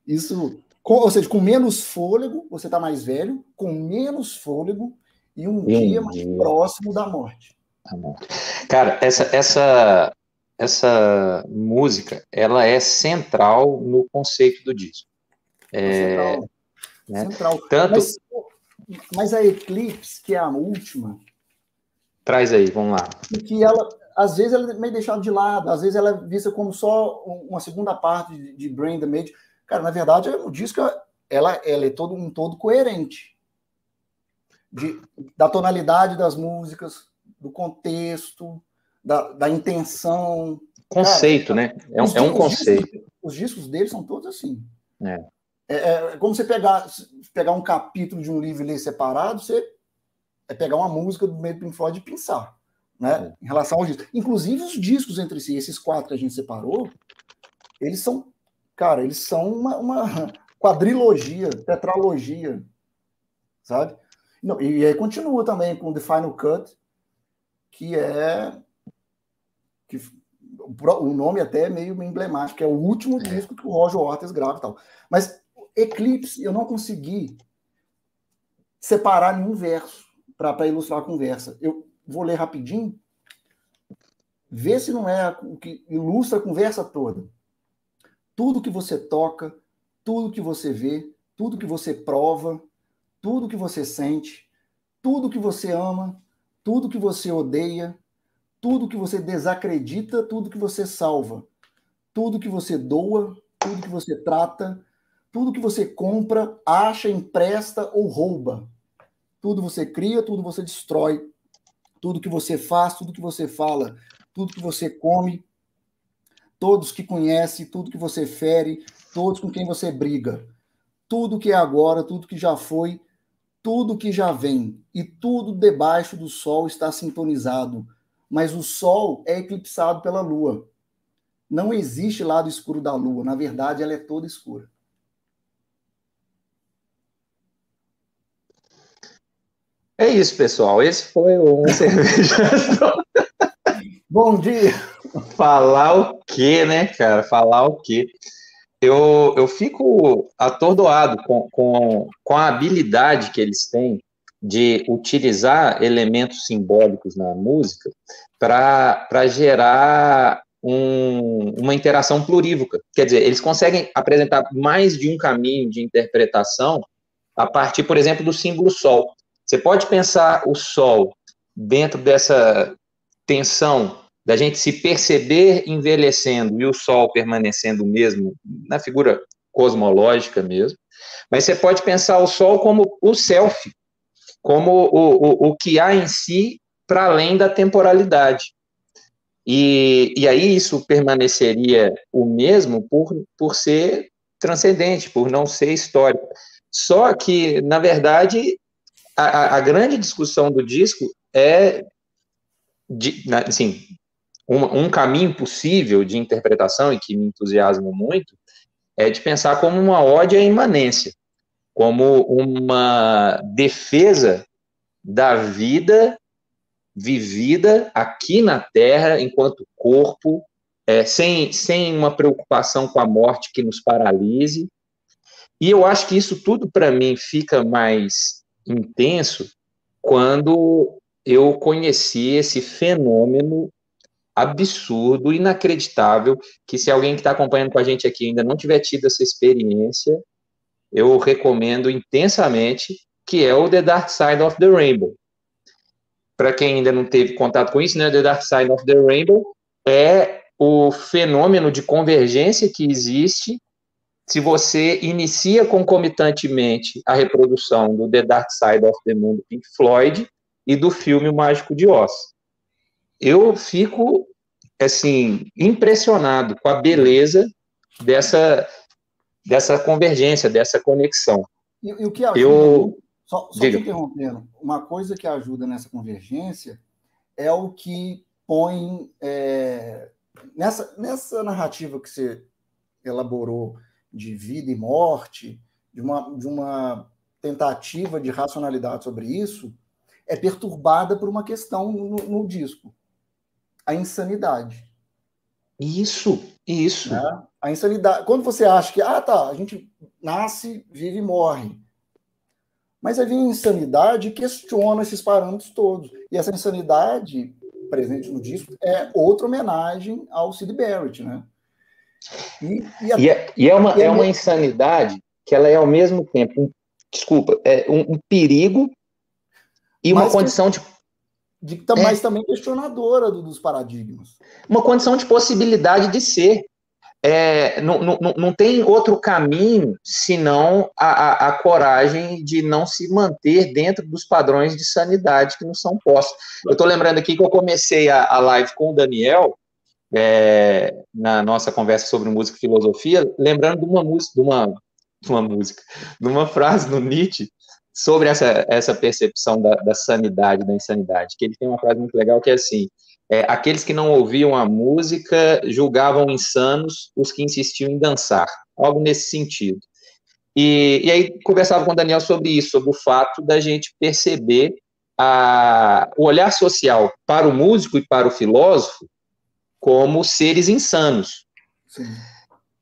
isso com, ou seja, com menos fôlego, você está mais velho, com menos fôlego e um dia mais próximo da morte. Cara, essa, essa essa música ela é central no conceito do disco. É, central. Né? central. Tanto... Mas, mas, a Eclipse, que é a última. Traz aí, vamos lá. Que ela, às vezes, ela é meio deixada de lado, às vezes ela é vista como só uma segunda parte de, de Brain Damage. Cara, na verdade, o disco ela, ela é todo um todo coerente. De, da tonalidade das músicas, do contexto, da, da intenção. Conceito, Cara, né? É um, é um conceito. Os discos, os discos deles são todos assim. É. É, é, como você pegar, pegar um capítulo de um livro e ler separado, você é pegar uma música do meio do Pink Floyd e pensar, né? É. Em relação aos discos. Inclusive os discos entre si, esses quatro que a gente separou, eles são, cara, eles são uma, uma quadrilogia, tetralogia, sabe? Não, e aí continua também com The Final Cut, que é que o nome até é meio emblemático, é o último é. disco que o Roger Waters grava e tal. Mas Eclipse, eu não consegui separar nenhum verso para ilustrar a conversa. Eu vou ler rapidinho, ver se não é o que ilustra a conversa toda. Tudo que você toca, tudo que você vê, tudo que você prova, tudo que você sente, tudo que você ama, tudo que você odeia, tudo que você desacredita, tudo que você salva, tudo que você doa, tudo que você trata, tudo que você compra, acha, empresta ou rouba. Tudo você cria, tudo você destrói. Tudo que você faz, tudo que você fala, tudo que você come, todos que conhece, tudo que você fere, todos com quem você briga. Tudo que é agora, tudo que já foi, tudo que já vem e tudo debaixo do sol está sintonizado, mas o sol é eclipsado pela lua. Não existe lado escuro da lua, na verdade, ela é toda escura. É isso, pessoal. Esse foi o cerveja. Bom dia. Falar o quê, né, cara? Falar o quê? Eu, eu fico atordoado com, com, com a habilidade que eles têm de utilizar elementos simbólicos na música para gerar um, uma interação plurívoca. Quer dizer, eles conseguem apresentar mais de um caminho de interpretação a partir, por exemplo, do símbolo Sol. Você pode pensar o Sol dentro dessa tensão da gente se perceber envelhecendo e o Sol permanecendo o mesmo, na figura cosmológica mesmo, mas você pode pensar o Sol como o self, como o, o, o que há em si para além da temporalidade. E, e aí isso permaneceria o mesmo por, por ser transcendente, por não ser histórico. Só que, na verdade, a, a grande discussão do disco é, de, assim, um, um caminho possível de interpretação e que me entusiasma muito é de pensar como uma ode à imanência, como uma defesa da vida vivida aqui na Terra enquanto corpo, é, sem, sem uma preocupação com a morte que nos paralise. E eu acho que isso tudo, para mim, fica mais intenso quando eu conheci esse fenômeno absurdo, inacreditável, que se alguém que está acompanhando com a gente aqui ainda não tiver tido essa experiência, eu recomendo intensamente, que é o The Dark Side of the Rainbow. Para quem ainda não teve contato com isso, né, The Dark Side of the Rainbow é o fenômeno de convergência que existe se você inicia concomitantemente a reprodução do The Dark Side of the Moon do Pink Floyd e do filme O Mágico de Oz eu fico assim impressionado com a beleza dessa dessa convergência, dessa conexão. E, e o que ajuda, eu só, só te interrompendo, uma coisa que ajuda nessa convergência é o que põe é, nessa nessa narrativa que você elaborou de vida e morte, de uma de uma tentativa de racionalidade sobre isso, é perturbada por uma questão no, no disco a insanidade. Isso, isso. Né? A insanidade. Quando você acha que, ah, tá, a gente nasce, vive e morre. Mas aí vem a insanidade e questiona esses parâmetros todos. E essa insanidade, presente no disco, é outra homenagem ao Sid Barrett, né? E, e, a, e, é, e é, uma, é, é uma insanidade que ela é ao mesmo tempo, um, desculpa, é um, um perigo e uma condição que... de de, é. mas também questionadora do, dos paradigmas. Uma condição de possibilidade de ser. É, não, não, não tem outro caminho senão a, a, a, coragem de não se manter dentro dos padrões de sanidade que nos são postos. Eu estou lembrando aqui que eu comecei a, a live com o Daniel, é, na nossa conversa sobre música e filosofia, lembrando de uma música, de uma, de uma música, de uma frase do Nietzsche, sobre essa, essa percepção da, da, sanidade, da insanidade, que ele tem uma frase muito legal que é assim, é, aqueles que não ouviam a música julgavam insanos os que insistiam em dançar, algo nesse sentido. E, e aí conversava com o Daniel sobre isso, sobre o fato da gente perceber a, o olhar social para o músico e para o filósofo como seres insanos. Sim.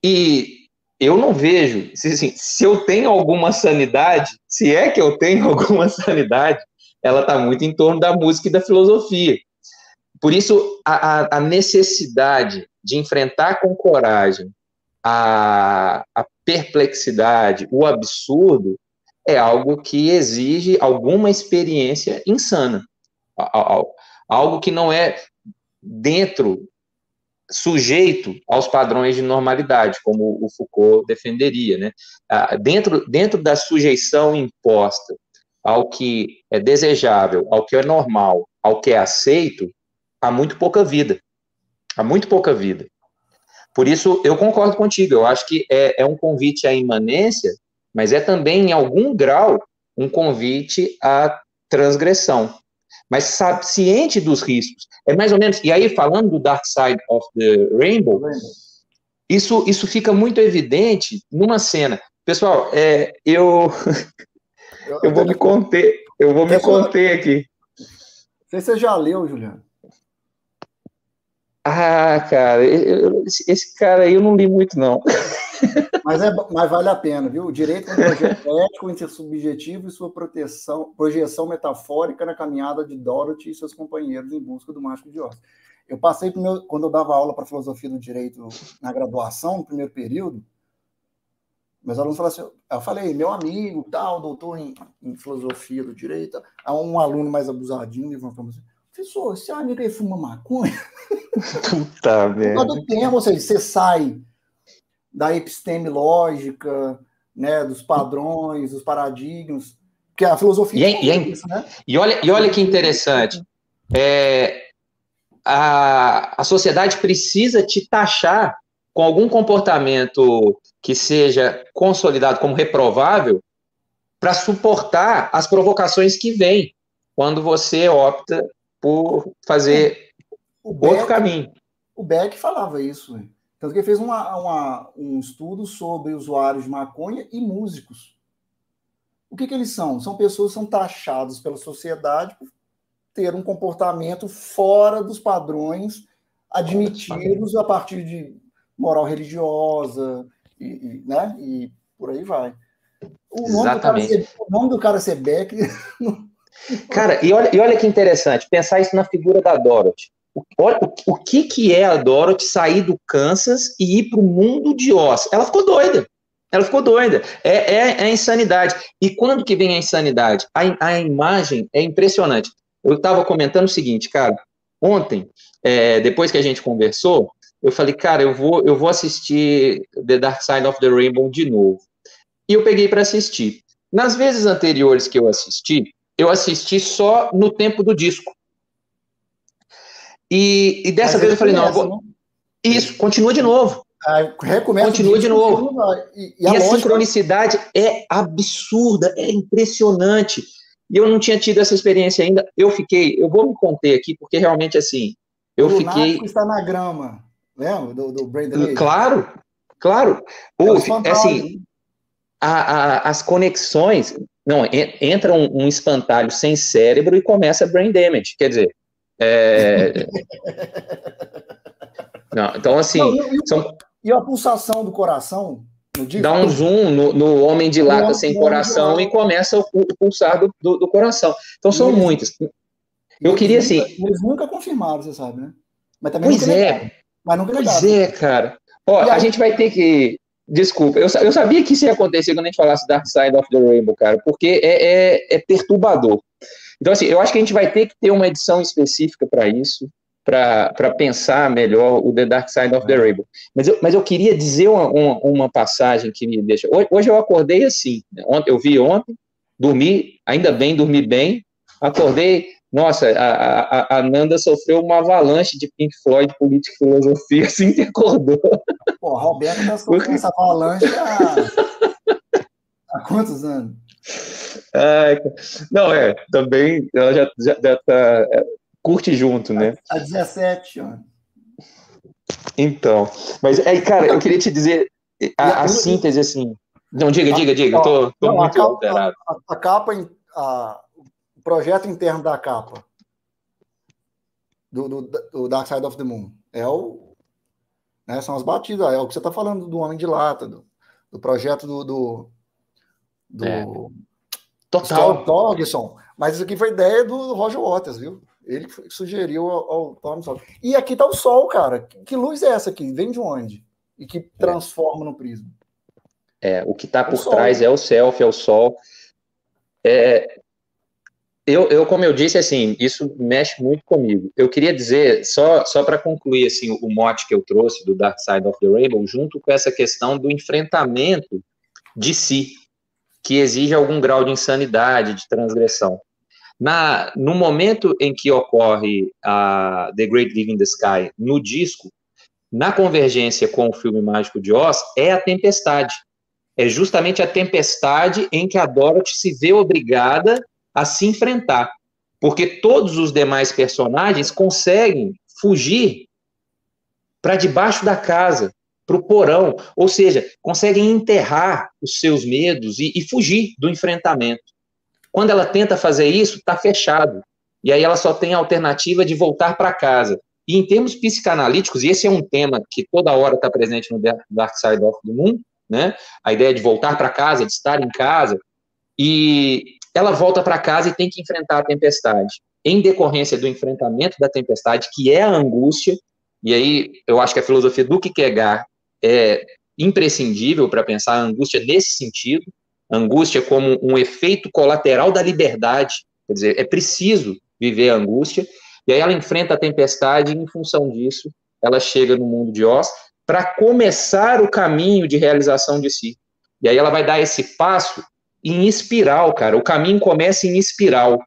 E eu não vejo, se, assim, se eu tenho alguma sanidade, se é que eu tenho alguma sanidade, ela está muito em torno da música e da filosofia. Por isso, a, a necessidade de enfrentar com coragem a, a perplexidade, o absurdo, é algo que exige alguma experiência insana. Algo que não é dentro sujeito aos padrões de normalidade, como o Foucault defenderia. Né? Ah, dentro, dentro da sujeição imposta ao que é desejável, ao que é normal, ao que é aceito, há muito pouca vida. Há muito pouca vida. Por isso, eu concordo contigo. Eu acho que é, é um convite à imanência, mas é também, em algum grau, um convite à transgressão. Mas sabe, ciente dos riscos. É mais ou menos. E aí, falando do Dark Side of the Rainbow, isso, isso fica muito evidente numa cena. Pessoal, é, eu, eu vou me conter, eu vou me conter aqui. Não sei se você já leu, Juliano. Ah, cara, eu, esse cara aí eu não li muito, não. Mas, é, mas vale a pena, viu? O direito é um projeto ético, intersubjetivo e sua proteção, projeção metafórica na caminhada de Dorothy e seus companheiros em busca do mágico de Oz. Eu passei, meu, quando eu dava aula para filosofia do direito na graduação, no primeiro período, meus alunos falaram assim, eu falei, meu amigo, tal, doutor em, em filosofia do direito, há um aluno mais abusadinho levantou assim, professor, esse amigo aí fuma maconha? Puta merda. Todo tempo, ou seja, você sai da episteme lógica, né, dos padrões, dos paradigmas, que a filosofia e, é, e, é, isso, né? e, olha, e olha que interessante, é, a, a sociedade precisa te taxar com algum comportamento que seja consolidado como reprovável para suportar as provocações que vêm quando você opta por fazer outro Beck, caminho. O Beck falava isso. Né? Tanto que ele fez uma, uma, um estudo sobre usuários de maconha e músicos. O que, que eles são? São pessoas que são taxadas pela sociedade por ter um comportamento fora dos padrões admitidos a partir de moral religiosa e, e né? e por aí vai. O nome, Exatamente. Ser, o nome do cara ser Beck. Cara, e olha, e olha que interessante, pensar isso na figura da Dorothy. Olha o, o que, que é a Dorothy sair do Kansas e ir para o mundo de Oz. Ela ficou doida. Ela ficou doida. É, é, é insanidade. E quando que vem a insanidade? A, a imagem é impressionante. Eu estava comentando o seguinte, cara. Ontem, é, depois que a gente conversou, eu falei, cara, eu vou, eu vou assistir The Dark Side of the Rainbow de novo. E eu peguei para assistir. Nas vezes anteriores que eu assisti, eu assisti só no tempo do disco. E, e dessa Mas vez eu falei, não, vou... Né? isso, continua de novo. Ah, recomeça continua de novo. E, e, a, e a sincronicidade é absurda, é impressionante. E eu não tinha tido essa experiência ainda. Eu fiquei, eu vou me conter aqui, porque realmente assim, eu o fiquei. está na grama, lembra? Do, do Brandon Claro, claro. É, é assim, a, a, as conexões. Não, entra um, um espantalho sem cérebro e começa brain damage. Quer dizer, é... Não, então, assim. Não, e, são... e a pulsação do coração? Dá um zoom no, no homem de lata sem coração e começa o, pulsar do, do, do, coração. Então, são eles, muitas. Eu queria, assim. Eles nunca confirmaram, você sabe, né? Mas também pois é. Mas nunca pois é, cara. Ó, a gente vai ter que. Desculpa, eu, eu sabia que isso ia acontecer quando a gente falasse Dark Side of the Rainbow, cara, porque é, é, é perturbador. Então, assim, eu acho que a gente vai ter que ter uma edição específica para isso, para pensar melhor o The Dark Side of the Rainbow. Mas eu, mas eu queria dizer uma, uma, uma passagem que me deixa. Hoje, hoje, eu acordei assim, né? ontem, eu vi ontem, dormi, ainda bem, dormi bem, acordei. Nossa, a, a, a Nanda sofreu uma avalanche de Pink Floyd, política e filosofia, assim que acordou. Pô, Roberto sofrendo essa avalanche há, há quantos anos? Ai, não, é, também ela já, já, já tá, é, curte junto, né? A 17 anos. Então, mas aí, cara, eu queria te dizer a, a síntese assim. Não, diga, diga, diga, eu tô, tô não, muito a capa, a, a, capa, a, o projeto interno da capa do, do, do, Dark Side of the Moon é o. Né, são as batidas, é o que você está falando do Homem de Lata, do, do projeto do, do do é. Total. Dogson. Mas isso aqui foi ideia do Roger Waters, viu? Ele sugeriu ao, ao Tom E aqui tá o sol, cara. Que luz é essa aqui? Vem de onde? E que transforma no prisma. É, o que está por trás é o self, é o sol. É, eu, eu, como eu disse, assim, isso mexe muito comigo. Eu queria dizer, só, só para concluir, assim, o mote que eu trouxe do Dark Side of the Rainbow, junto com essa questão do enfrentamento de si, que exige algum grau de insanidade, de transgressão. Na, no momento em que ocorre a The Great League in the Sky no disco, na convergência com o filme Mágico de Oz, é a tempestade. é justamente a tempestade em que a Dorothy se vê obrigada a se enfrentar. Porque todos os demais personagens conseguem fugir para debaixo da casa, para o porão, ou seja, conseguem enterrar os seus medos e, e fugir do enfrentamento. Quando ela tenta fazer isso, está fechado. E aí ela só tem a alternativa de voltar para casa. E em termos psicanalíticos, e esse é um tema que toda hora está presente no Dark Side of the Moon, né? A ideia de voltar para casa, de estar em casa, e ela volta para casa e tem que enfrentar a tempestade. Em decorrência do enfrentamento da tempestade, que é a angústia, e aí eu acho que a filosofia do Kierkegaard é imprescindível para pensar a angústia nesse sentido, angústia como um efeito colateral da liberdade, quer dizer, é preciso viver a angústia, e aí ela enfrenta a tempestade e, em função disso, ela chega no mundo de Oz para começar o caminho de realização de si. E aí ela vai dar esse passo em espiral, cara. O caminho começa em espiral.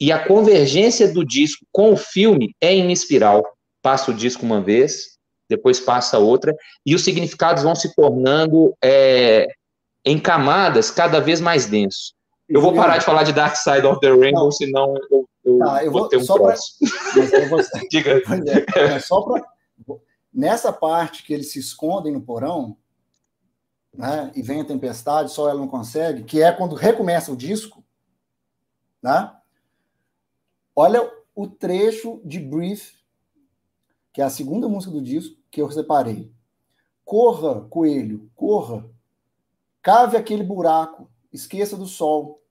E a convergência do disco com o filme é em espiral. Passa o disco uma vez, depois passa outra, e os significados vão se tornando é, em camadas cada vez mais densos. Eu vou parar de falar de Dark Side of the Rainbow, não. senão eu, eu, tá, eu vou, vou, ter um próximo. Pra... Diga. É, é só para nessa parte que eles se escondem no porão, né, e vem a tempestade, só ela não consegue, que é quando recomeça o disco, né? Olha o trecho de Brief, que é a segunda música do disco que eu separei. Corra, coelho, corra. Cave aquele buraco, esqueça do sol.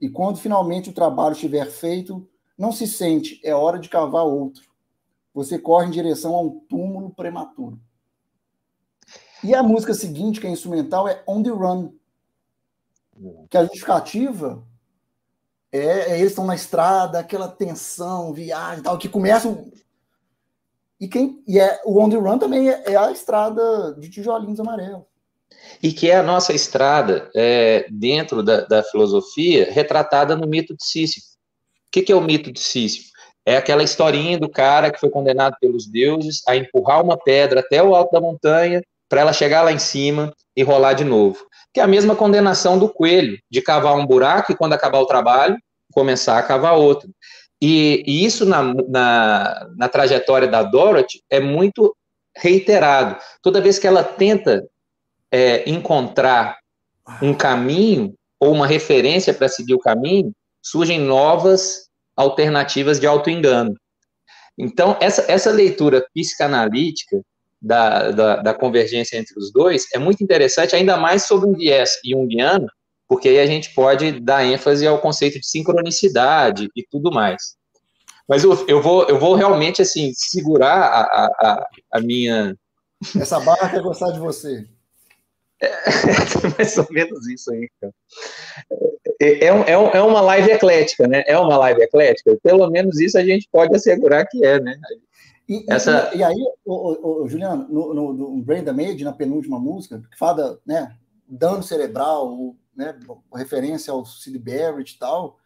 E quando finalmente o trabalho estiver feito, não se sente, é hora de cavar outro. Você corre em direção a um túmulo prematuro. E a música seguinte, que é instrumental, é On the Run. Que a justificativa é, é eles estão na estrada, aquela tensão, viagem tal, que começam. E, quem, e é, o On the Run também é, é a estrada de tijolinhos amarelos. E que é a nossa estrada, é, dentro da, da, filosofia, retratada no mito de Sísifo. O que, que é o mito de Sísifo? É aquela historinha do cara que foi condenado pelos deuses a empurrar uma pedra até o alto da montanha para ela chegar lá em cima e rolar de novo. Que é a mesma condenação do coelho, de cavar um buraco e quando acabar o trabalho, começar a cavar outro. E, e isso na, na, na trajetória da Dorothy é muito reiterado. Toda vez que ela tenta é, encontrar um caminho ou uma referência para seguir o caminho, surgem novas alternativas de autoengano. Então, essa, essa leitura psicanalítica da, da, da, convergência entre os dois é muito interessante, ainda mais sobre um viés junguiano, porque aí a gente pode dar ênfase ao conceito de sincronicidade e tudo mais. Mas eu, eu, vou, eu vou realmente, assim, segurar a, a, a minha... Essa barra quer gostar de você. É, é mais ou menos isso aí, cara. É, é, é, é uma live eclética, né? É uma live eclética. Pelo menos isso a gente pode assegurar que é, né? E, Essa... e, e aí, o, o, o, Juliano, no, no, no Brain Damage, na penúltima música, que fala, né, dano cerebral, né, referência ao Sid Barrett e tal,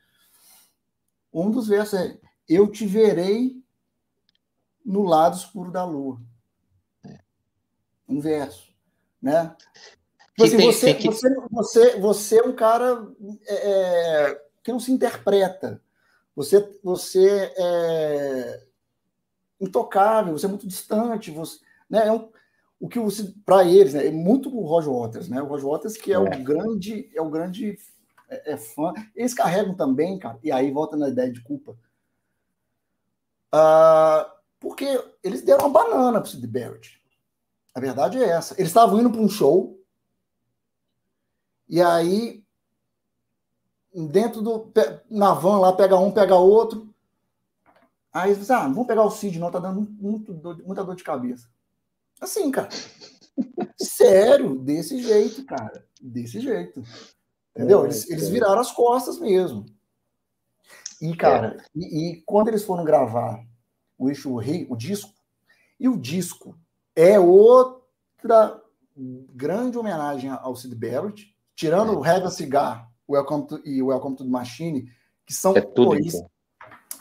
um dos versos é eu te verei no lado escuro da lua. Um verso, né? Tipo assim, tem, você, tem que... você, você, você é um cara é, é, que não se interpreta. Você, você é, intocável, você é muito distante, você, né? É um, o que você para eles, né? É muito o Roger Waters, né? O Roger Waters que é, é. o grande é o grande é, é, fã. Eles carregam também, cara. E aí volta na ideia de culpa. Uh, porque eles deram uma banana para o Sid Barrett. A verdade é essa. Eles estavam indo para um show e aí dentro do na van lá pega um, pega outro. Aí eles ah, vamos pegar o Cid, não, tá dando muito, muita dor de cabeça. Assim, cara. Sério, desse jeito, cara. Desse jeito. Entendeu? É, eles, eles é. viraram as costas mesmo. E, cara, é. e, e, quando eles foram gravar o eixo rei, o disco, e o disco é outra grande homenagem ao Sid Barrett, tirando o Have a Cigar Welcome to, e Welcome to the Machine, que são é tudo, pô, isso,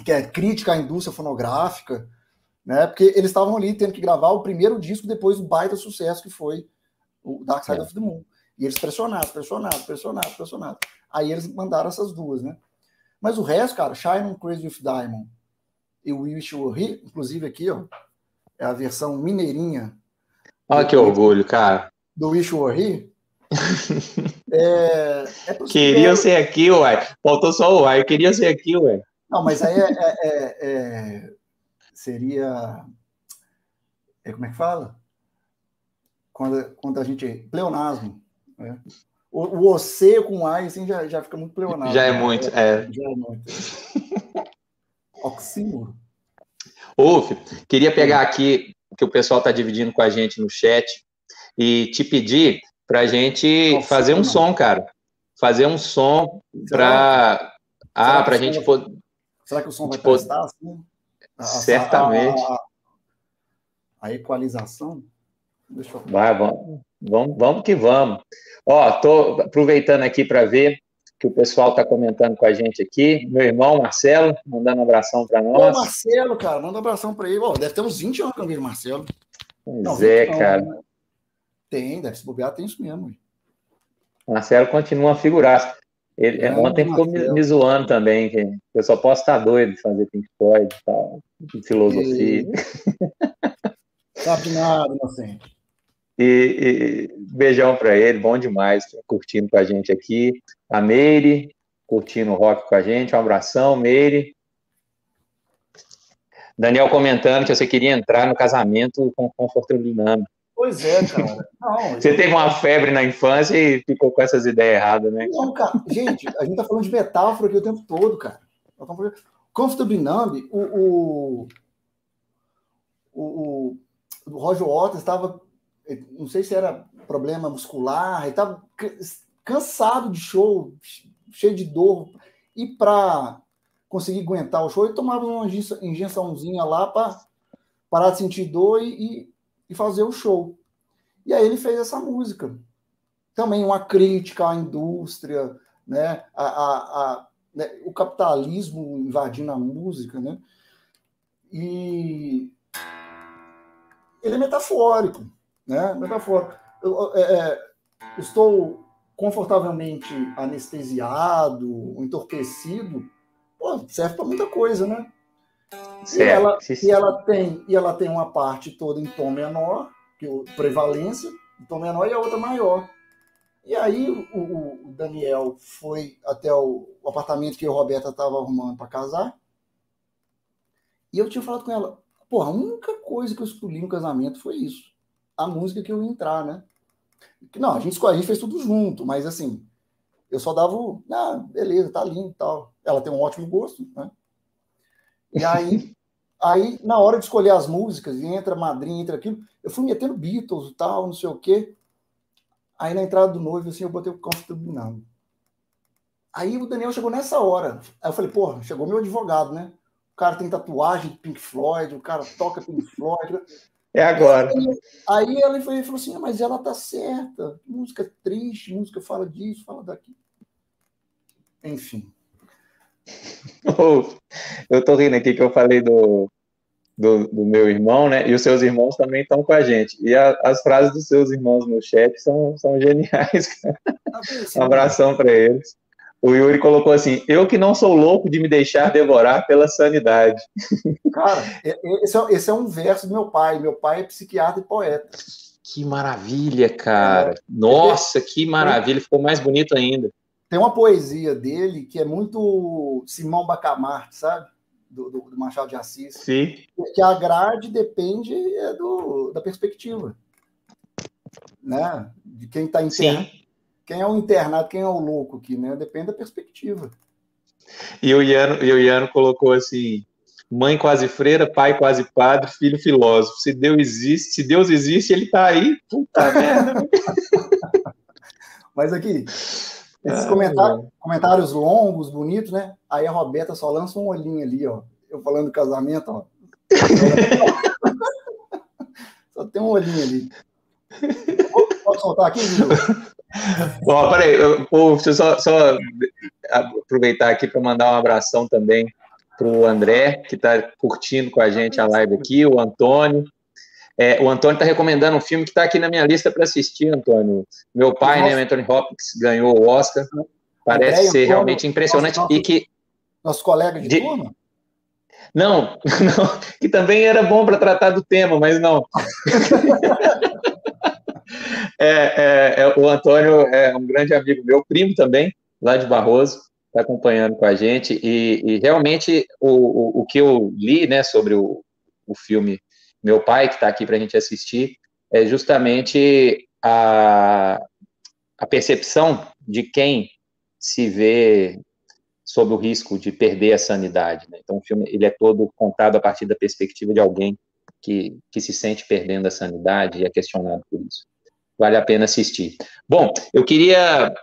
que é crítica à indústria fonográfica, né? Porque eles estavam ali tendo que gravar o primeiro disco depois do baita sucesso que foi o Dark Side é. of the Moon. E eles pressionaram, pressionaram, pressionaram, pressionaram. Aí eles mandaram essas duas, né? Mas o resto, cara, Shine Crazy with Diamond e Wish You Were Here, inclusive aqui, ó, é a versão mineirinha. Olha que orgulho, cara. Do Wish You Were Here. é, é Queria ser aqui, uai. Faltou só o uai. Queria ser aqui, uai. Não, mas aí é, é, é, é seria. É, como é que fala? Quando, quando a gente. Pleonasmo. Né? O, o OC com A assim, já, já fica muito pleonasmo. Já é muito, é. Já é muito. Oxímoro. Uf, queria pegar aqui que o pessoal está dividindo com a gente no chat e te pedir para a gente Nossa, fazer um não. som, cara. Fazer um som para ah, para a gente poder. Será que o som vai tipo, prestar assim? Certamente. A, a, a, equalização? Deixa eu... Vai, vamos, vamos, vamos que vamos. Ó, tô aproveitando aqui para ver que o pessoal está comentando com a gente aqui. Meu irmão Marcelo, mandando um abração para nós. Ô, Marcelo, cara, manda um abração para ele. Ó, deve ter uns 20 anos que eu vi Marcelo. Pois não, é, cara. Né? Tem, deve se bobear, tem isso mesmo. Marcelo continua a figurar. Ele, é, ontem ficou me, me, zoando também, que eu só posso estar doido de fazer Pink Floyd e tal, filosofia. E... Sabe nada, inocente. E, e beijão para ele, bom demais, curtindo com a gente aqui. A Meire, curtindo o rock com a gente, um abração, Meire. Daniel comentando que você queria entrar no casamento com conforto dinâmico. Pois é, cara. Não, você teve uma febre na infância e ficou com essas ideias erradas, né? Não, cara. Gente, a gente tá falando de metáfora aqui o tempo todo, cara. Comfortable Numb, o, o, o, o Roger Waters estava, não sei se era problema muscular, ele estava cansado de show, cheio de dor, e para conseguir aguentar o show, ele tomava uma injeçãozinha lá para parar de sentir dor e, e fazer o show. E aí ele fez essa música. Também uma crítica à indústria, né? A, a, a né? o capitalismo invadindo a música, né? E ele é metafórico, né? Metafórico. Eu, é, é estou confortavelmente anestesiado, entorpecido, pô, serve para muita coisa, né? E ela, e, ela tem, e ela tem uma parte toda em tom menor, que o prevalência, em tom menor, e a outra maior. E aí o, o Daniel foi até o, o, apartamento que a Roberta estava arrumando para casar. E eu tinha falado com ela, porra, a única coisa que eu escolhi no casamento foi isso. A música que eu ia entrar, né? Não, a gente, escolhe, a gente fez tudo junto, mas assim, eu só dava o, ah, beleza, tá lindo e tal. Ela tem um ótimo gosto, né? E aí, aí, na hora de escolher as músicas, entra madrinha, entra aquilo, eu fui metendo Beatles e tal, não sei o quê. Aí na entrada do noivo, assim, eu botei o Comfortable Now. Aí o Daniel chegou nessa hora. Aí eu falei, porra, chegou meu advogado, né? O cara tem tatuagem de Pink Floyd, o cara toca Pink Floyd. É agora. Aí, aí ela falou assim, ah, mas ela tá certa. Música triste, música fala disso, fala daqui. Enfim. Eu tô rindo aqui que eu falei do, do, do, meu irmão, né? E os seus irmãos também estão com a gente. E a, as frases dos seus irmãos no chat são, são geniais. Um abração para eles. O Yuri colocou assim: Eu que não sou louco de me deixar devorar pela sanidade. Cara, esse é, esse é um verso do meu pai. Meu pai é psiquiatra e poeta. Que maravilha, cara. Nossa, que maravilha. Ficou mais bonito ainda. Tem uma poesia dele que é muito Simão Bacamarte, sabe? Do, do, do, Machado de Assis. Sim. Que a grade depende é do, da perspectiva. Né? De quem está internado. Quem é o internado, quem é o louco aqui, né? Depende da perspectiva. E o Iano, e o Iano colocou assim: mãe quase freira, pai quase padre, filho filósofo. Se Deus existe, se Deus existe, ele está aí. Puta merda. Mas aqui, esses comentários, comentários longos, bonitos, né? Aí a Roberta só lança um olhinho ali, ó. Eu falando do casamento, ó. só tem um olhinho ali. Posso soltar aqui, Vitor? Bom, peraí, eu, deixa eu só, só aproveitar aqui para mandar um abração também para o André, que está curtindo com a gente a live aqui, o Antônio, É, o Antônio está recomendando um filme que está aqui na minha lista para assistir, Antônio. Meu pai, Nossa. né, Anthony Hopkins, ganhou o Oscar. Parece André, ser Antônio, realmente impressionante. Nosso, e que. Nosso colega de, de... turma? Não, não, que também era bom para tratar do tema, mas não. é, é, é, o Antônio é um grande amigo meu, primo também, lá de Barroso, está acompanhando com a gente, e, e realmente o, o, o, que eu li né, sobre o, o filme Meu Pai, que está aqui para a gente assistir, é justamente a, a percepção de quem se vê sob o risco de perder a sanidade. Né? Então, o filme ele é todo contado a partir da perspectiva de alguém que, que se sente perdendo a sanidade e é questionado por isso. Vale a pena assistir. Bom, eu queria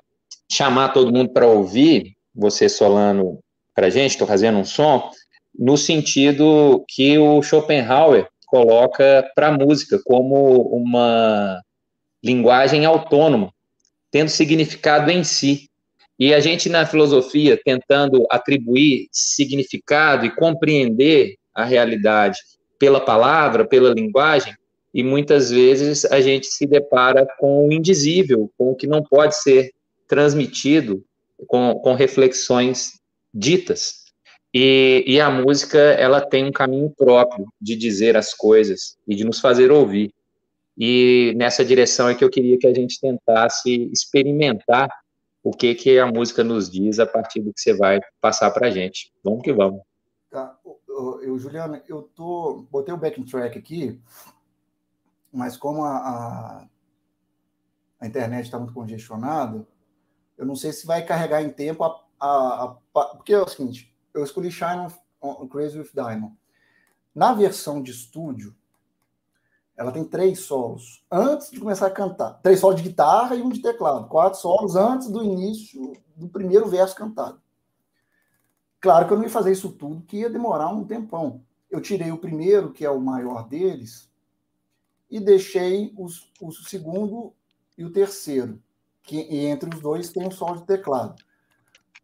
chamar todo mundo para ouvir, você, Solano, para a gente, estou fazendo um som, no sentido que o Schopenhauer coloca para a música como uma linguagem autônoma, tendo significado em si. E a gente, na filosofia, tentando atribuir significado e compreender a realidade pela palavra, pela linguagem, e muitas vezes a gente se depara com o indizível, com o que não pode ser transmitido com, com reflexões ditas. E, e, a música ela tem um caminho próprio de dizer as coisas e de nos fazer ouvir. E nessa direção é que eu queria que a gente tentasse experimentar o que, que a música nos diz a partir do que você vai passar para a gente. Vamos que vamos. Tá. Eu, Juliana, eu tô, botei o backing track aqui, mas como a, a, a internet está muito congestionada, eu não sei se vai carregar em tempo a, a, a, porque é o seguinte, eu escolhi Shine on Crazy with Diamond. Na versão de estúdio, ela tem três solos antes de começar a cantar. Três solos de guitarra e um de teclado. Quatro solos antes do início do primeiro verso cantado. Claro que eu não ia fazer isso tudo, que ia demorar um tempão. Eu tirei o primeiro, que é o maior deles, e deixei os, o segundo e o terceiro, que entre os dois tem um solo de teclado.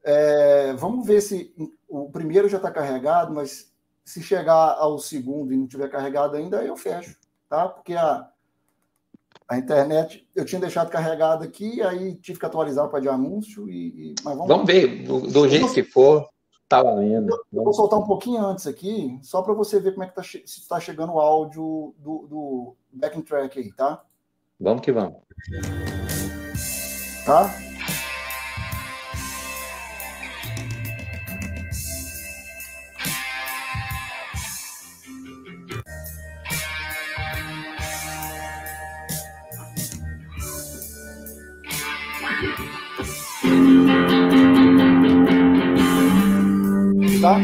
É, vamos ver se o primeiro já está carregado, mas se chegar ao segundo e não tiver carregado ainda, eu fecho tá? Porque a, a internet eu tinha deixado carregado aqui, aí tive que atualizar para de anúncio e, e mas vamos, vamos ver do, do jeito que for, tá valendo. Eu, eu vou soltar um pouquinho antes aqui, só para você ver como é que tá se está chegando o áudio do, do backing track aí, tá? Vamos que vamos. Tá? Tá?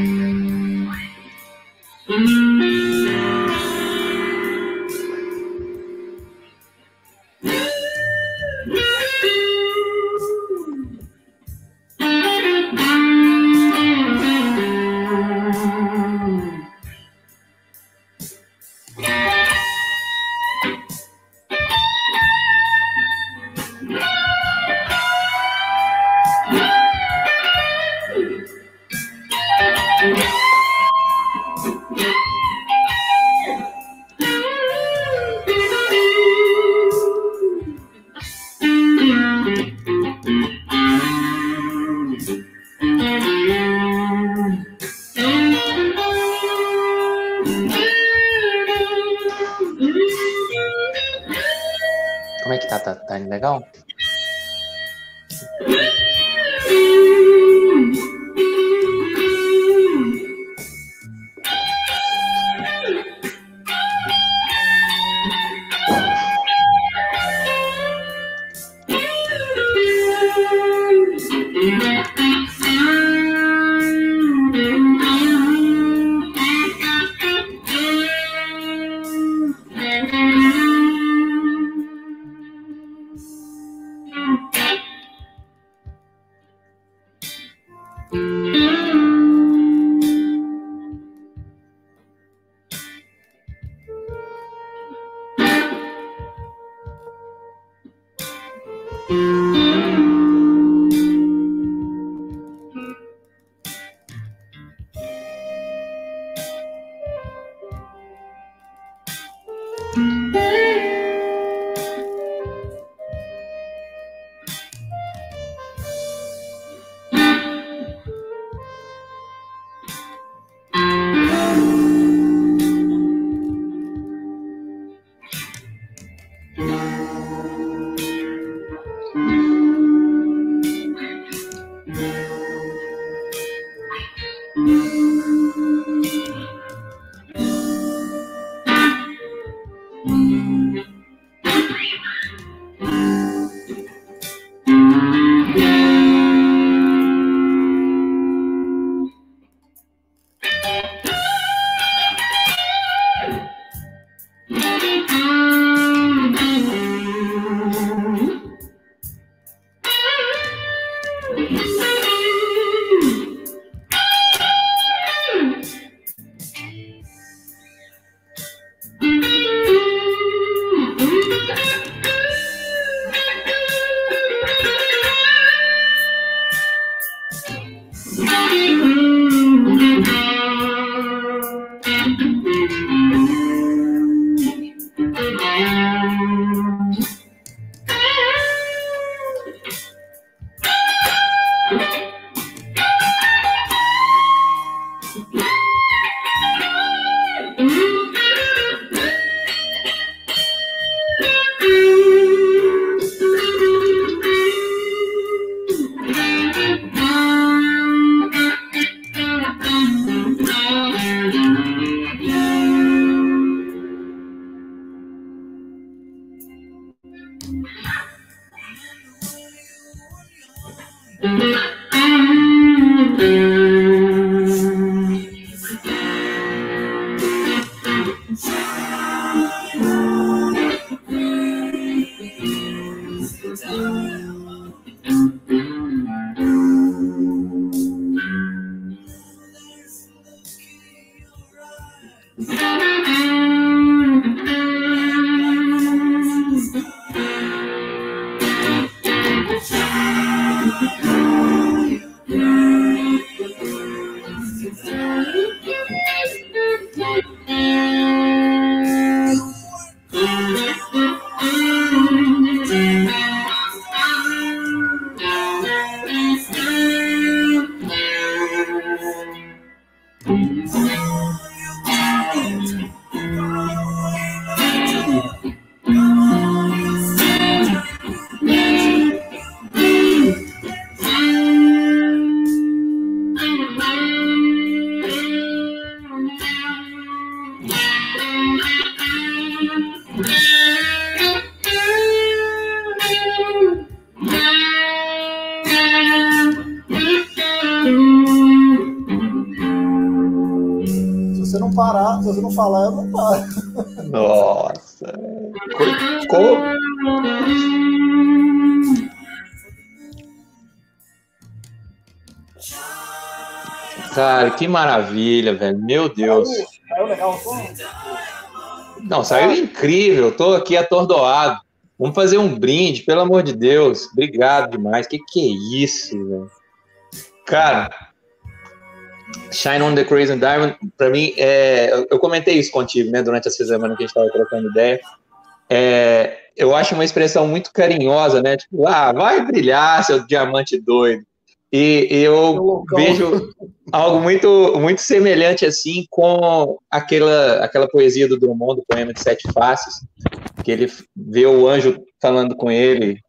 que maravilha, velho. Meu Deus. Saiu legal o som? Não, saiu incrível. Tô aqui atordoado. Vamos fazer um brinde, pelo amor de Deus. Obrigado demais. Que que é isso, velho? Cara, Shine on the Crazy Diamond, para mim, é, eu comentei isso contigo, né, durante essa semana que a gente estava trocando ideia. É, eu acho uma expressão muito carinhosa, né? Tipo, ah, vai brilhar, seu diamante doido. E eu vejo algo muito, muito semelhante assim com aquela, aquela poesia do Drummond, do poema de Sete Faces, que ele vê o anjo falando com ele,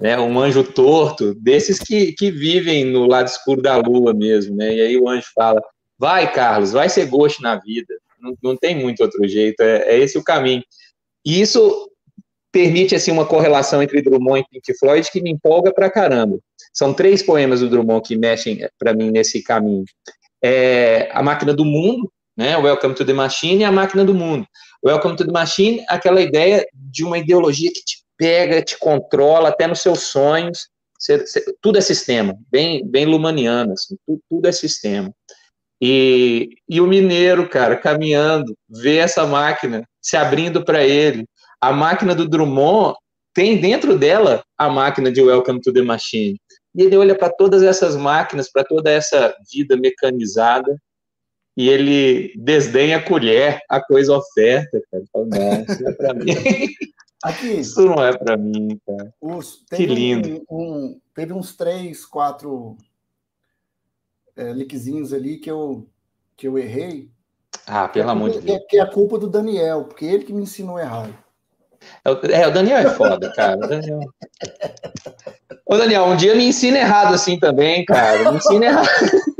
né, um anjo torto, desses que, que vivem no lado escuro da lua mesmo, né? E aí o anjo fala: vai, Carlos, vai ser gosto na vida, não, não tem muito outro jeito, é, é esse o caminho. E isso permite assim uma correlação entre Drummond e Pink Floyd que me empolga pra caramba. São três poemas do Drummond que mexem para mim nesse caminho. É a máquina do mundo, né? Welcome to the Machine e a máquina do mundo. Welcome to the Machine, aquela ideia de uma ideologia que te pega, te controla até nos seus sonhos. Tudo é sistema, bem, bem lumaniano, assim, tudo, tudo é sistema. E, e o mineiro, cara, caminhando, vê essa máquina se abrindo para ele. A máquina do Drummond tem dentro dela a máquina de Welcome to the Machine. E ele olha para todas essas máquinas, para toda essa vida mecanizada, e ele desdenha a colher, a coisa oferta, cara. Fala, não, isso não é para mim. Aqui, Isso não é para mim, cara. Os, que lindo. Um, um, teve uns três, quatro é, lickzinhos ali que eu, que eu errei. Ah, pelo amor de Deus. Que é a culpa do Daniel, porque ele que me ensinou errado. É, é, o Daniel é foda, cara. O Daniel... Ô, Daniel, um dia me ensina errado assim também, cara. Me ensina errado.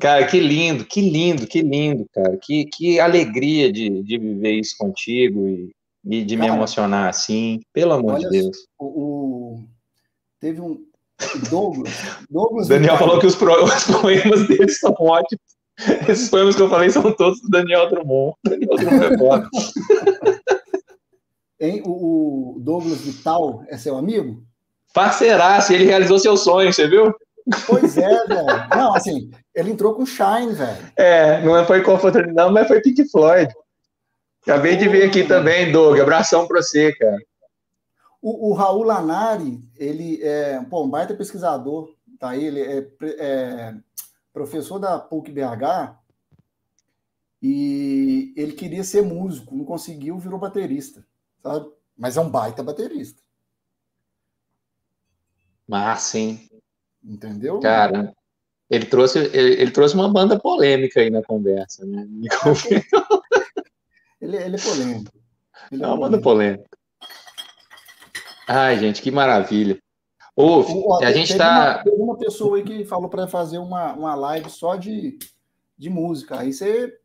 Cara, que lindo, que lindo, que lindo, cara. Que, que alegria de, de viver isso contigo e, e de cara, me emocionar assim, pelo amor de Deus. O, o, teve um. Douglas. Douglas Daniel falou que os, pro, os poemas dele são ótimos. Esses poemas que eu falei são todos do Daniel Drummond. Daniel Drummond é foda. Hein? O, Douglas Vital é seu amigo? Parceiraço, ele realizou seu sonho, você viu? Pois é, velho. Não, assim, ele entrou com Shine, velho. É, não foi com não, mas foi Pink Floyd. Acabei de ver aqui também, Doug. Abração pra você, cara. O, o Raul Lanari, ele é pô, um baita pesquisador, tá? Ele é, é professor da PUC BH e ele queria ser músico, não conseguiu, virou baterista, sabe? Mas é um baita baterista. Massa, hein? Entendeu? Cara, ele trouxe, ele, ele, trouxe uma banda polêmica aí na conversa, né? ele, ele é polêmico. Ele é uma banda polêmica. Ai, gente, que maravilha. Ô, a gente está. Tem uma pessoa aí que falou para fazer uma, uma live só de, de música. Aí você,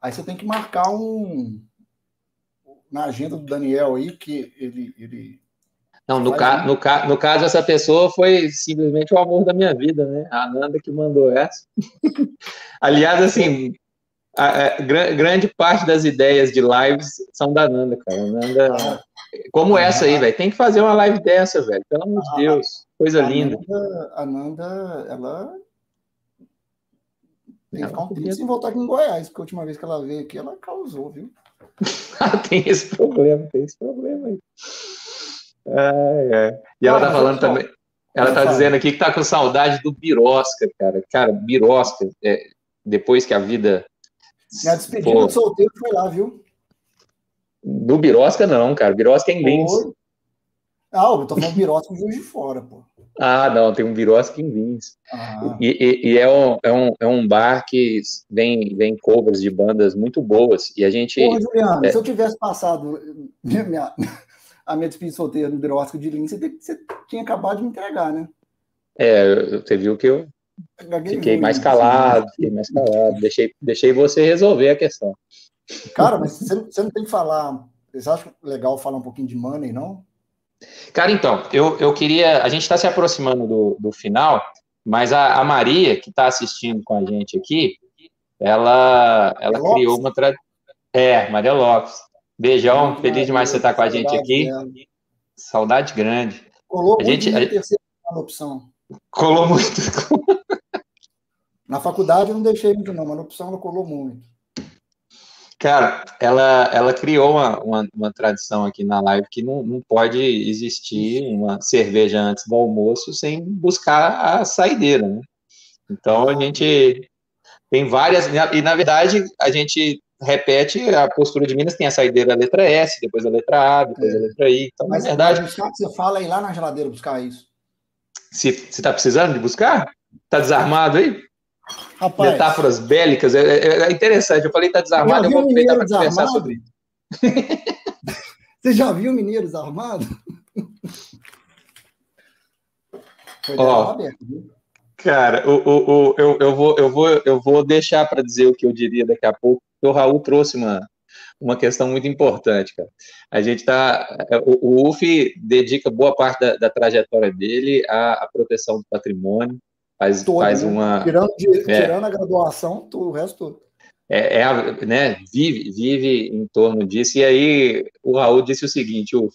aí você tem que marcar um. na agenda do Daniel aí, que ele. ele não, no, ca, no, ca, no caso, essa pessoa foi simplesmente o amor da minha vida, né? A Nanda que mandou essa. Aliás, assim, a, a, grande parte das ideias de lives são da Nanda, cara. Nanda, ah, como ah, essa aí, velho. Tem que fazer uma live dessa, velho. Pelo amor de Deus. Coisa linda. Nanda, a Nanda, ela tem que ficar um tempo sem voltar aqui em Goiás, porque a última vez que ela veio aqui, ela causou, viu? tem esse problema, tem esse problema aí. É, E ela ah, tá falando também. Ela tá dizendo aqui que tá com saudade do Birosca, cara. Cara, Birosca, é, depois que a vida. Minha despedida Pô, do solteiro foi lá, viu? Do Birosca, não, cara. Birosca é em Lins. Ah, eu tô falando Birosca de Fora, pô. Ah, não, tem um Birosca em Lins. Ah. E, e, e, é, um, é, um, é um bar que vem, vem covers de bandas muito boas. E a gente. Porra, Juliano, é... se eu tivesse passado minha, a minha despedida solteira no Birosca de Lins, você, você tinha acabado de me entregar, né? É, você viu que eu fiquei mais calado, fiquei mais calado. Deixei, deixei você resolver a questão. Cara, mas você, você não tem que falar. Vocês acham legal falar um pouquinho de money, não? Cara, então, eu, eu queria. A gente está se aproximando do, do final, mas a, a Maria, que está assistindo com a gente aqui, ela, ela criou uma tradição. É, Maria Lopes. Beijão, feliz demais você estar tá com a gente aqui. Saudade grande. Colou a gente, muito a... terceira opção. Colou muito. Na faculdade eu não deixei muito, não, mas na opção ela colou muito. Cara, ela, ela criou uma, uma, uma, tradição aqui na live que não, não pode existir uma cerveja antes do almoço sem buscar a saideira, né? Então a gente tem várias, e na verdade a gente repete a postura de Minas, tem a saideira da letra S, depois a letra A, depois é. a letra I. Então, Mas na verdade. Buscar, você fala aí lá na geladeira buscar isso. Se você está precisando de buscar? Está desarmado aí? Rapaz, metáforas bélicas, é, é, é, interessante. Eu falei que tá desarmado, eu vou aproveitar para conversar sobre isso. Você já viu Mineiro desarmado? Foi viu? Cara, o, o, o, eu, eu, vou, eu, vou, eu vou deixar para dizer o que eu diria daqui a pouco, o Raul trouxe uma, uma questão muito importante, cara. A gente está. O, o UF dedica boa parte da, da trajetória dele à, à proteção do patrimônio, faz, todo, faz uma. Tirando, de, é, tirando a graduação, o resto todo. É, é, né, vive, vive em torno disso. E aí o Raul disse o seguinte: o,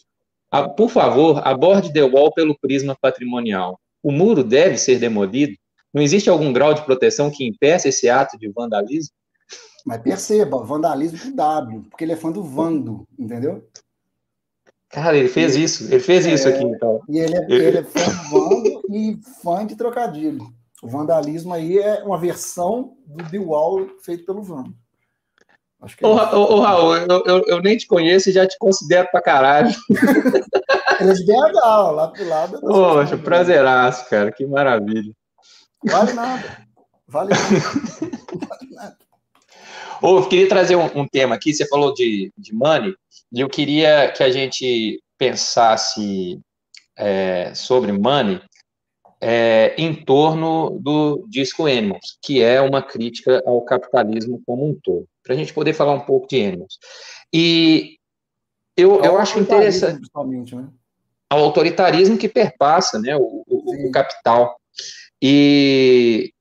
a, por favor, aborde The Wall pelo prisma patrimonial. O muro deve ser demolido? Não existe algum grau de proteção que impeça esse ato de vandalismo? Mas perceba, vandalismo com W, porque ele é fã do Vando, entendeu? Cara, ele fez isso, ele fez é, isso aqui, então. E ele é, ele é fã do Vando e fã de trocadilho. O vandalismo aí é uma versão do The Wall feito pelo Vando. Acho que é ô, ô, ô, Raul, eu, eu, eu, nem te conheço e já te considero pra caralho. Ele é de BH, lá pro lado. Poxa, prazeraço, cara, que maravilha. Vale nada. Vale nada. Ô, eu queria trazer um, um, tema aqui, você falou de, de money, e eu queria que a gente pensasse é, sobre money é, em torno do disco Animals, que é uma crítica ao capitalismo como um todo, para a gente poder falar um pouco de Animals. E eu, eu acho interessante. Né? Ao autoritarismo que perpassa né, o, o, o capital. E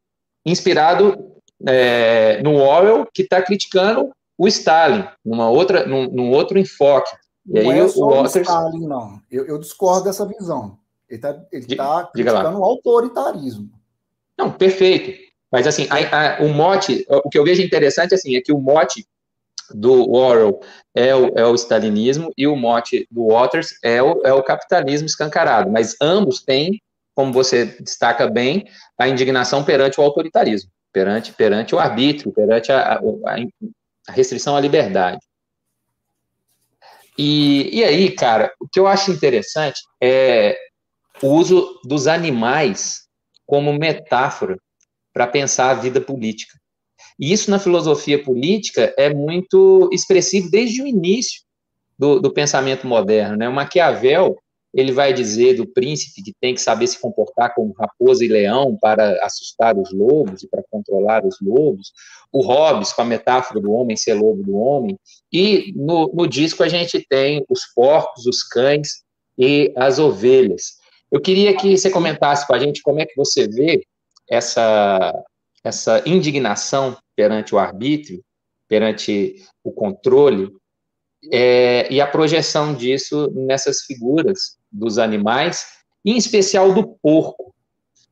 inspirado é, no Orwell, que está criticando o Stalin, numa outra, num, num outro enfoque. E não aí, é só o Waters... Stalin, não. Eu, eu discordo dessa visão. Ele está ele tá criticando o autoritarismo. Não, perfeito. Mas, assim, a, a, o mote, o que eu vejo interessante, assim, é que o mote do Orwell é o, é o stalinismo e o mote do Waters é o, é o capitalismo escancarado. Mas ambos têm, como você destaca bem, a indignação perante o autoritarismo, perante, perante o arbítrio, perante a, a, a restrição à liberdade. E, e aí, cara, o que eu acho interessante é o uso dos animais como metáfora para pensar a vida política. E isso na filosofia política é muito expressivo desde o início do, do pensamento moderno. Né? O Maquiavel ele vai dizer do príncipe que tem que saber se comportar como raposa e leão para assustar os lobos e para controlar os lobos. O Hobbes, com a metáfora do homem ser lobo do homem. E no, no disco a gente tem os porcos, os cães e as ovelhas. Eu queria que você comentasse com a gente como é que você vê essa, essa indignação perante o arbítrio, perante o controle, é, e a projeção disso nessas figuras dos animais, em especial do porco,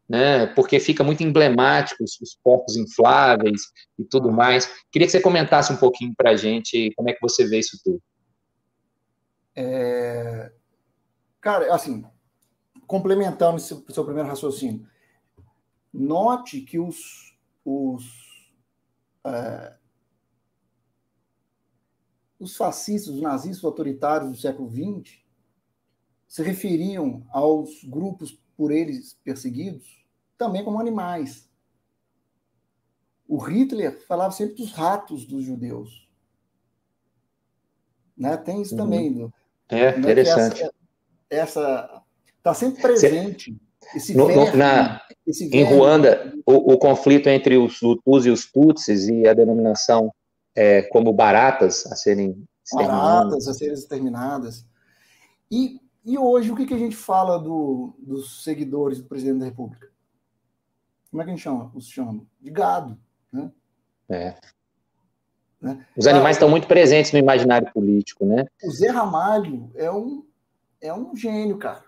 né? Porque fica muito emblemático os, os porcos infláveis e tudo mais. Queria que você comentasse um pouquinho para a gente como é que você vê isso tudo. É... Cara, assim, complementando esse seu primeiro raciocínio, note que os, os é, os fascistas, os nazistas autoritários do século XX se referiam aos grupos por eles perseguidos também como animais. O Hitler falava sempre dos ratos dos judeus. Né? Tem isso uhum. também. É, né? interessante. Essa está sempre presente. Esse no, na, esse em Ruanda, o, o, conflito entre os Hutus e os Tutsis e a denominação é, como baratas a serem baratas a serem exterminadas. E, e hoje, o que, que a gente fala do, dos seguidores do presidente da República? Como é que a gente chama? Os chama? De gado. Né? É. Né? Os animais estão muito presentes no imaginário político, né? O Zé Ramalho é um, é um gênio, cara.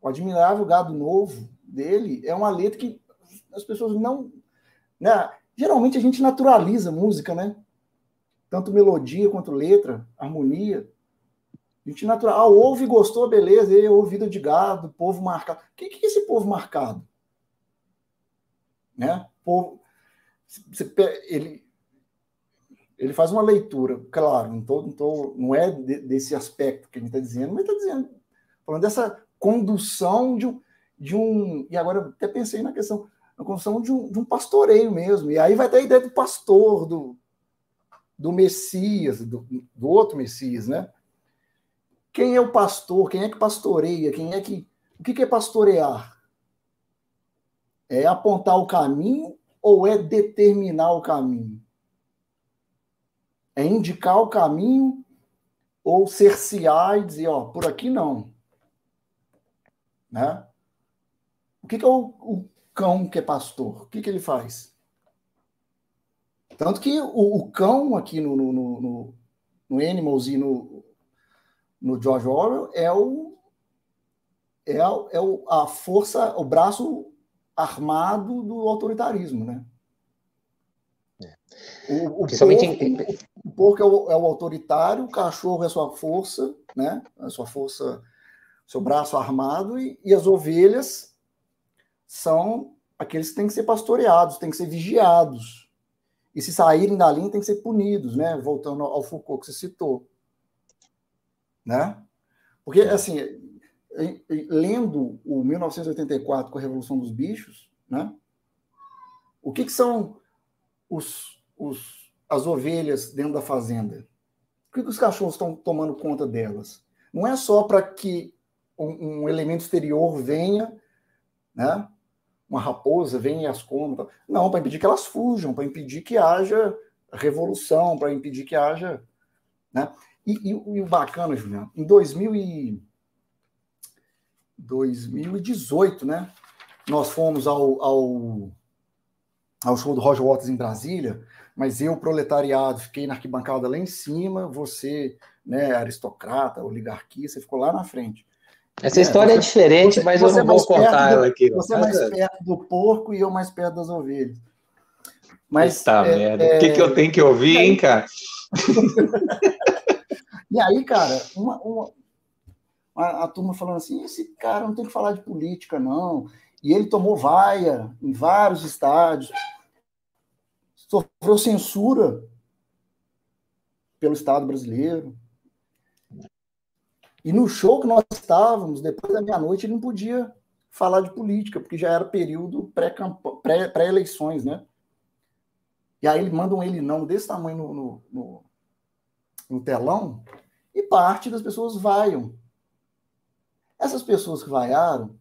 O admirável gado novo dele é uma letra que as pessoas não. Né? Geralmente a gente naturaliza música, né? tanto melodia quanto letra, harmonia. Gente natural, ouve gostou, beleza, e ouvido de gado, povo marcado. O que, que é esse povo marcado? Né? Povo, ele, ele faz uma leitura, claro, não, tô, não, tô, não é desse aspecto que gente está dizendo, mas está dizendo, falando dessa condução de um, de um. E agora até pensei na questão, na condução de um, de um pastoreio mesmo. E aí vai ter a ideia do pastor, do, do Messias, do, do outro Messias, né? Quem é o pastor? Quem é que pastoreia? Quem é que. O que é pastorear? É apontar o caminho ou é determinar o caminho? É indicar o caminho ou cercear e dizer, ó, por aqui não. Né? O que, é o, o cão que é pastor? O que, que ele faz? Tanto que o, o cão aqui no, no, no, no, Animals e no, no George Orwell é o é, a, é o, a força, o braço armado do autoritarismo, né? É. O, o, porco, o porco é o, é o, autoritário, o cachorro é a sua força, né? A sua força, seu braço armado, e, e as ovelhas são aqueles que têm que ser pastoreados, têm que ser vigiados. E se saírem da linha, tem que ser punidos, né? Voltando ao Foucault que você citou. Né? Porque, assim, lendo o 1984 com a Revolução dos Bichos, né? O que, que são os, os, as ovelhas dentro da fazenda? O que, que os cachorros estão tomando conta delas? Não é só para que um, um, elemento exterior venha, né? uma raposa vem e as come. Não, para impedir que elas fujam, para impedir que haja revolução, para impedir que haja. Né? E, e, e, o bacana, Juliano, em 2000 e 2018, né? Nós fomos ao, ao, ao show do Roger Waters em Brasília, mas eu, proletariado, fiquei na arquibancada lá em cima, você, né, aristocrata, oligarquia, você ficou lá na frente. Essa é, história é você, é diferente, você, mas eu não vou contar ela aqui. Você é mais perto do porco e eu mais perto das ovelhas. Mas, tá, é, merda. É... O que, que eu tenho que ouvir, hein, cara? e aí, cara, uma, uma, a, a, turma falando assim: esse cara não tem que falar de política, não. E ele tomou vaia em vários estádios, sofreu censura pelo Estado brasileiro. E no show que nós estávamos, depois da meia-noite, ele não podia falar de política, porque já era período pré-eleições, pré né? E aí mandam ele não desse tamanho no, no, no, no telão, e parte das pessoas vaiam. Essas pessoas que vaiaram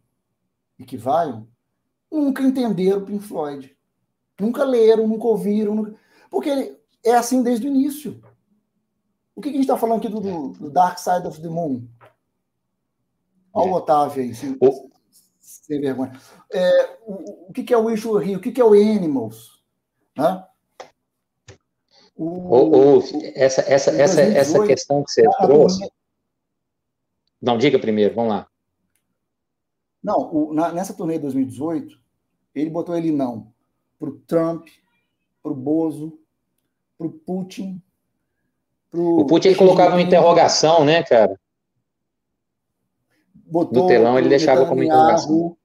e que vaiam nunca entenderam Pink Floyd. Nunca leram, nunca ouviram. Nunca... Porque é assim desde o início. O que, que a gente está falando aqui do, do, Dark Side of the Moon? Olha o é. Otávio aí, sem, sem vergonha. É, o, o que, que é o Wish Here? O que, que é o Animals? Né? O, oh, essa, essa, essa, essa questão que você trouxe. Não, diga primeiro, vamos lá. Não, o, na, nessa turnê de 2018, ele botou ele não para o Trump, para o Bozo, para o Putin. Pro o Putin ele colocava uma interrogação, né, cara? Botou no telão ele deixava como interrogação.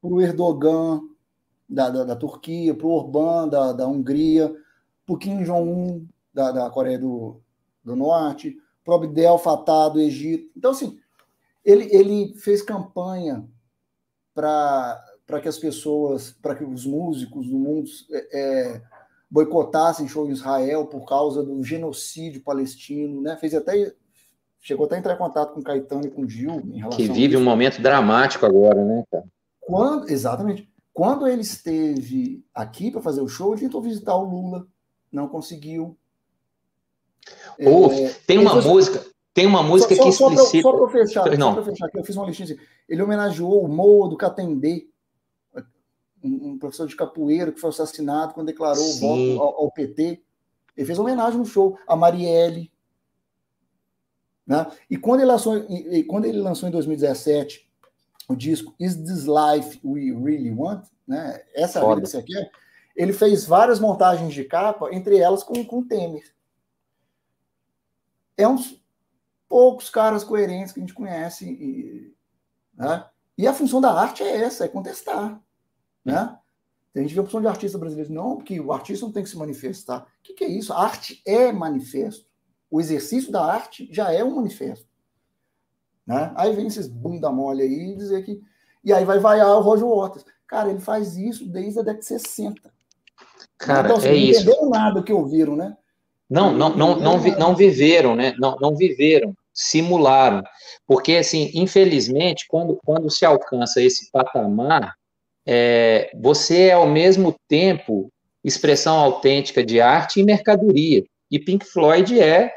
Para o Erdogan da, da, da Turquia, para o Orbán da, da Hungria, o Kim Jong-un da, da Coreia do, do Norte, o Abdel Fattah do Egito. Então, assim, ele, ele fez campanha para que as pessoas, para que os músicos do mundo é, é, boicotassem show em Israel por causa do genocídio palestino, né? Fez até chegou até a entrar em contato com Caetano e com Gil em relação que vive um momento dramático agora, né, cara? Quando, exatamente. Quando ele esteve aqui para fazer o show, ele tentou visitar o Lula, não conseguiu. Oh, é, tem uma música, tem uma música só, que só, explicita. Só para fechar, não. só fechar, eu fiz uma listinha assim. Ele homenageou o Moa do Catendê, um, professor de capoeira que foi assassinado quando declarou Sim. o voto ao, ao, PT. Ele fez homenagem no show a Marielle. Né? E, quando ele lançou, e, quando ele lançou em 2017 o disco Is This Life We Really Want? Né? Essa é a vida que você quer? Ele fez várias montagens de capa, entre elas com, com Temer. É uns poucos caras coerentes que a gente conhece. E, né? e a função da arte é essa, é contestar. Né? A gente vê a opção de artista brasileiro. Não, porque o artista não tem que se manifestar. O que, que é isso? A arte é manifesto. O exercício da arte já é um manifesto. Né? Aí vem esses bunda mole aí dizer que. E aí vai vaiar o Roger Waters. Cara, ele faz isso desde a década de 60. Cara, então, é não isso. entenderam nada que ouviram, né? Não, não, não, não, não viveram, né? Não, não viveram, simularam. Porque, assim, infelizmente, quando, quando se alcança esse patamar, é, você é ao mesmo tempo expressão autêntica de arte e mercadoria. E Pink Floyd é.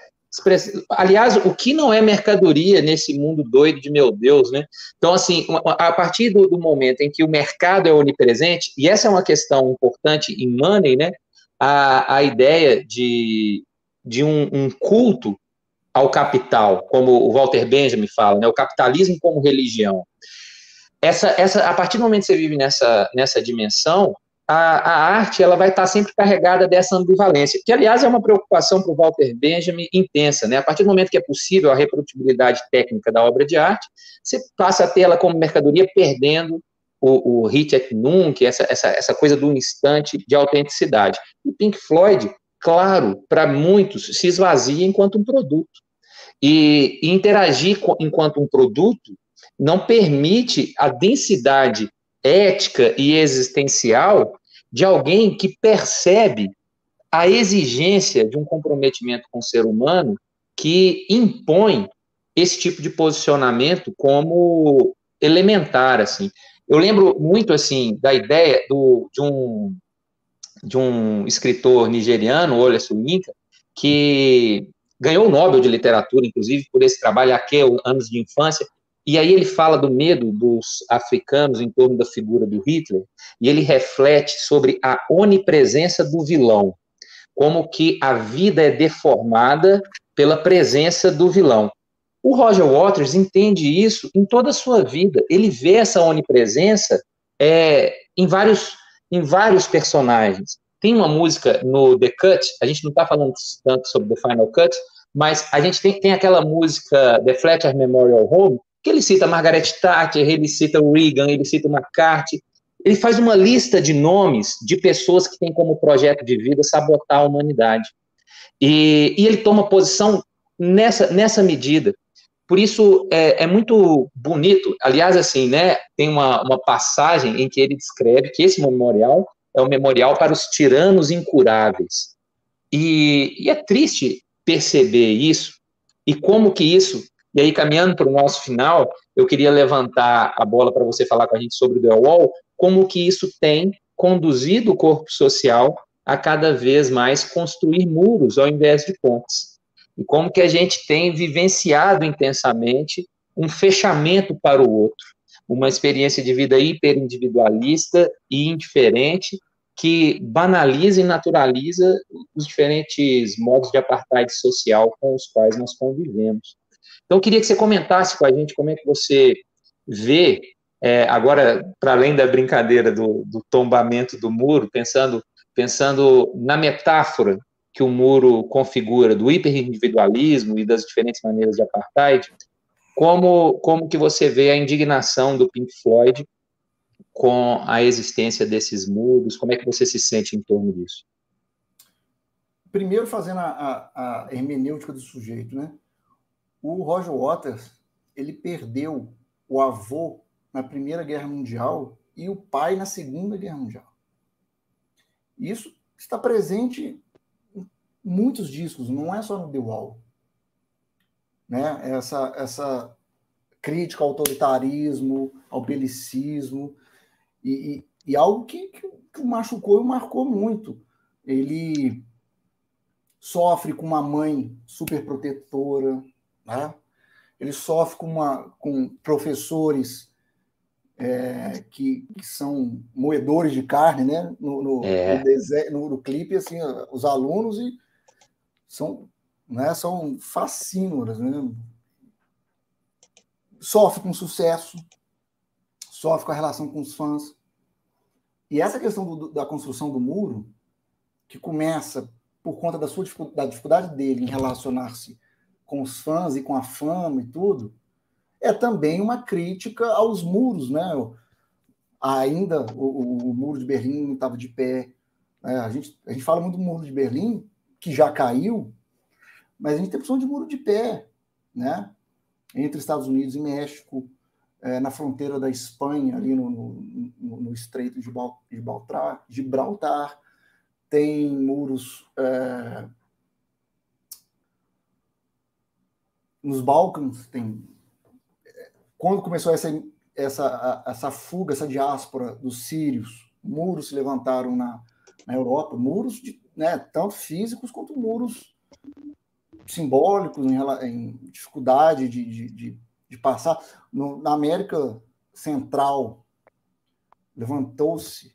Aliás, o que não é mercadoria nesse mundo doido de meu Deus, né? Então, assim, a partir do, do momento em que o mercado é onipresente, e essa é uma questão importante em Money, né? A, a ideia de, de um, um culto ao capital, como o Walter Benjamin fala, né? O capitalismo como religião essa, essa, a partir do momento que você vive nessa, nessa dimensão, a, a arte ela vai estar sempre carregada dessa ambivalência, que, aliás, é uma preocupação para o Walter Benjamin intensa. Né? A partir do momento que é possível a reprodutibilidade técnica da obra de arte, você passa a tê-la como mercadoria, perdendo o, o hit et nunc, essa, essa, essa coisa do instante de autenticidade. E Pink Floyd, claro, para muitos, se esvazia enquanto um produto. E, e interagir com, enquanto um produto não permite a densidade ética e existencial de alguém que percebe a exigência de um comprometimento com o ser humano que impõe esse tipo de posicionamento como elementar, assim. Eu lembro muito, assim, da ideia do, de, um, de um escritor nigeriano, Olha Suinka, que ganhou o Nobel de Literatura, inclusive, por esse trabalho, Aqui, Anos de Infância, e aí ele fala do medo dos africanos em torno da figura do Hitler, e ele reflete sobre a onipresença do vilão, como que a vida é deformada pela presença do vilão. O Roger Waters entende isso em toda a sua vida. Ele vê essa onipresença é, em, vários, em vários personagens. Tem uma música no The Cut, a gente não está falando tanto sobre The Final Cut, mas a gente tem, tem aquela música The Fletcher Memorial Home, que ele cita Margaret Thatcher, ele cita Reagan, ele cita McCarthy, ele faz uma lista de nomes de pessoas que têm como projeto de vida sabotar a humanidade. E, e ele toma posição nessa, nessa medida. Por isso é, é, muito bonito. Aliás, assim, né? Tem uma, uma passagem em que ele descreve que esse memorial é um memorial para os tiranos incuráveis. E, e é triste perceber isso e como que isso e aí, caminhando para o nosso final, eu queria levantar a bola para você falar com a gente sobre o The Wall, como que isso tem conduzido o corpo social a cada vez mais construir muros ao invés de pontes. E como que a gente tem vivenciado intensamente um fechamento para o outro, uma experiência de vida hiperindividualista e indiferente que banaliza e naturaliza os diferentes modos de apartheid social com os quais nós convivemos. Então, eu queria que você comentasse com a gente como é que você vê, é, agora, para além da brincadeira do, do tombamento do muro, pensando, pensando na metáfora que o muro configura do hiperindividualismo e das diferentes maneiras de apartheid, como, como que você vê a indignação do Pink Floyd com a existência desses muros? Como é que você se sente em torno disso? Primeiro, fazendo a, a, a hermenêutica do sujeito, né? O Roger Waters, ele perdeu o avô na Primeira Guerra Mundial e o pai na Segunda Guerra Mundial. Isso está presente muitos discos, não é só no The Wall. Né? Essa, essa crítica ao autoritarismo, ao belicismo, e, e, e algo que, que, que o machucou e marcou muito. Ele sofre com uma mãe super protetora, né? ele sofre com, uma, com professores é, que, que, são moedores de carne, né? No, no, é. no, no, no, clipe, assim, os alunos e são, né, são fascínoras, né? Sofre com sucesso, sofre com a relação com os fãs. E essa questão do, da construção do muro, que começa por conta da sua da dificuldade dele em relacionar-se com os fãs e com a fama e tudo, é também uma crítica aos muros, né? Ainda o, o muro de Berlim não estava de pé. Né? A, gente, a gente fala muito do muro de Berlim, que já caiu, mas a gente tem opção de muro de pé, né? Entre Estados Unidos e México, é, na fronteira da Espanha, ali no, no, no Estreito de Gibraltar, Gibraltar, tem muros é, nos Balcãs, tem quando começou essa, essa, essa fuga, essa diáspora dos sírios, muros se levantaram na, na Europa, muros de, né, tanto físicos quanto muros simbólicos em, em dificuldade de, de, de, de passar. No, na América Central, levantou-se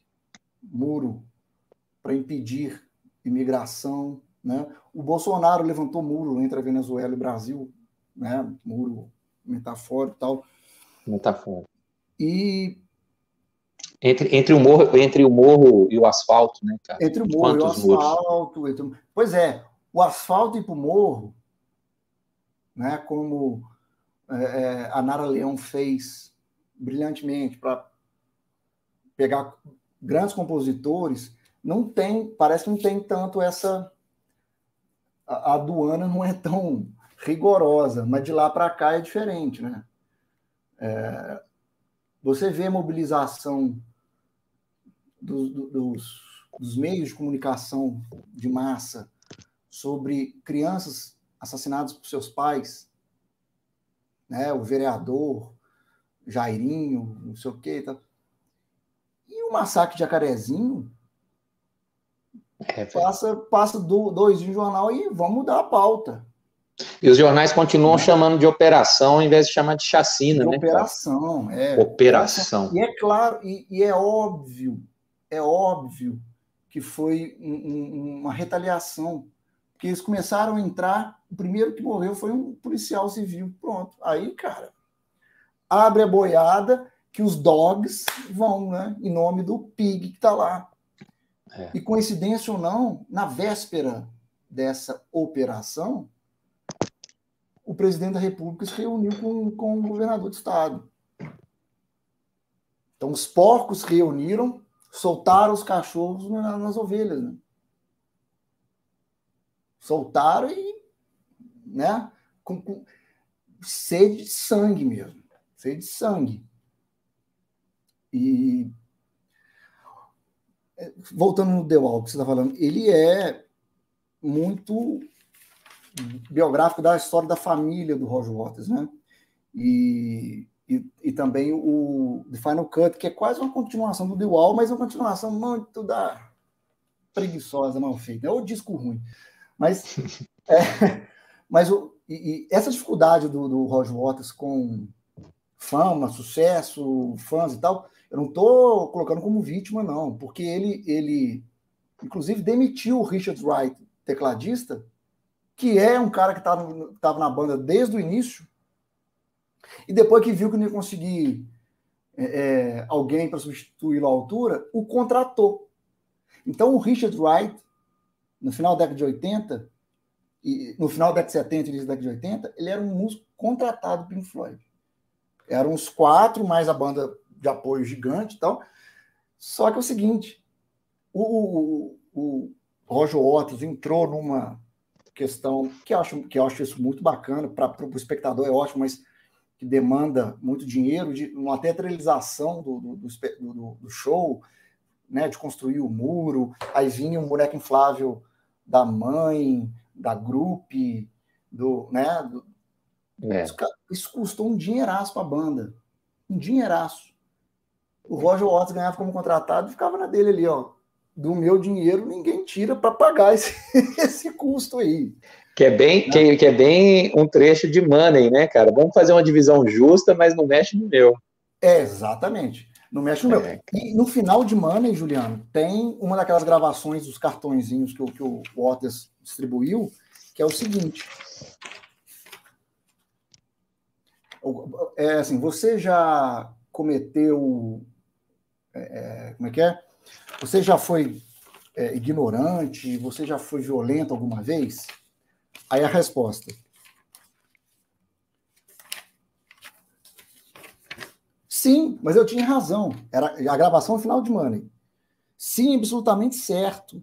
muro para impedir imigração. Né? O Bolsonaro levantou muro entre a Venezuela e o Brasil, né? muro metafórico e tal. Metafórico. E entre, entre, o morro, entre o morro e o asfalto, né, cara? Entre o morro Quantos e o asfalto. Entre... Pois é, o asfalto e para o morro, né, como é, é, a Nara Leão fez brilhantemente para pegar grandes compositores, não tem, parece que não tem tanto essa. A, a aduana não é tão rigorosa, mas de lá para cá é diferente, né? É, você vê a mobilização dos, dos, dos meios de comunicação de massa sobre crianças assassinadas por seus pais, né? O vereador Jairinho, não sei o quê. Tá. E o massacre de Jacarezinho é, passa, passa do, dois em jornal e vamos mudar a pauta. E os jornais continuam chamando de operação ao invés de chamar de chacina, de né? Operação, é. Operação. E é claro, e, e é óbvio é óbvio que foi um, um, uma retaliação, porque eles começaram a entrar, o primeiro que morreu foi um policial civil, pronto. Aí, cara, abre a boiada que os dogs vão, né, em nome do pig que está lá. É. E coincidência ou não, na véspera dessa operação, o presidente da República se reuniu com, com o governador do estado. Então, os porcos reuniram soltaram os cachorros nas ovelhas. Né? Soltaram e. Né? Com, com sede de sangue mesmo. Sede de sangue. E. Voltando no The que você está falando, ele é muito biográfico da história da família do Roger Waters, né? E e, e, também o The Final Cut, que é quase uma continuação do The Wall, mas uma continuação muito da preguiçosa, mal feita. É o disco ruim. Mas, é, mas o, e, e essa dificuldade do, do Roger Waters com fama, sucesso, fãs e tal, eu não estou colocando como vítima, não, porque ele, ele inclusive, demitiu o Richard Wright, tecladista, que é um cara que estava na banda desde o início, e depois que viu que não ia conseguir é, é alguém para substituí-lo à altura, o contratou. Então, o Richard Wright, no final da década de 80, e no final da década de 70 e início da década de 80, ele era um músico contratado Pink Floyd. Eram os quatro, mais a banda de apoio gigante e tal. Só que é o seguinte, o, o, o Roger Waters entrou numa questão que eu acho, que eu acho isso muito bacana, para o espectador é ótimo, mas que demanda muito dinheiro, de uma teatralização do, do, do, do show, né, de construir o muro, aí vinha um boneco inflável da mãe, da grupo, do, né, do, é. isso custou um dinheiraço para a banda, um dinheiraço. O Roger Waters ganhava como contratado e ficava na dele ali, ó, do meu dinheiro ninguém tira para pagar esse, esse custo aí. Que é, bem, que, que, é bem um trecho de money, né, cara? Vamos fazer uma divisão justa, mas não mexe no meu. É, exatamente. Não mexe no é. meu. E no final de Money, Juliano, tem uma daquelas gravações dos cartõezinhos que, que o Waters distribuiu, que é o seguinte. É assim, você já cometeu. É, é como é que é? Você já foi é, ignorante? Você já foi violento alguma vez? Aí a resposta. Sim, mas eu tinha razão. Era a gravação final de Money. Sim, absolutamente certo.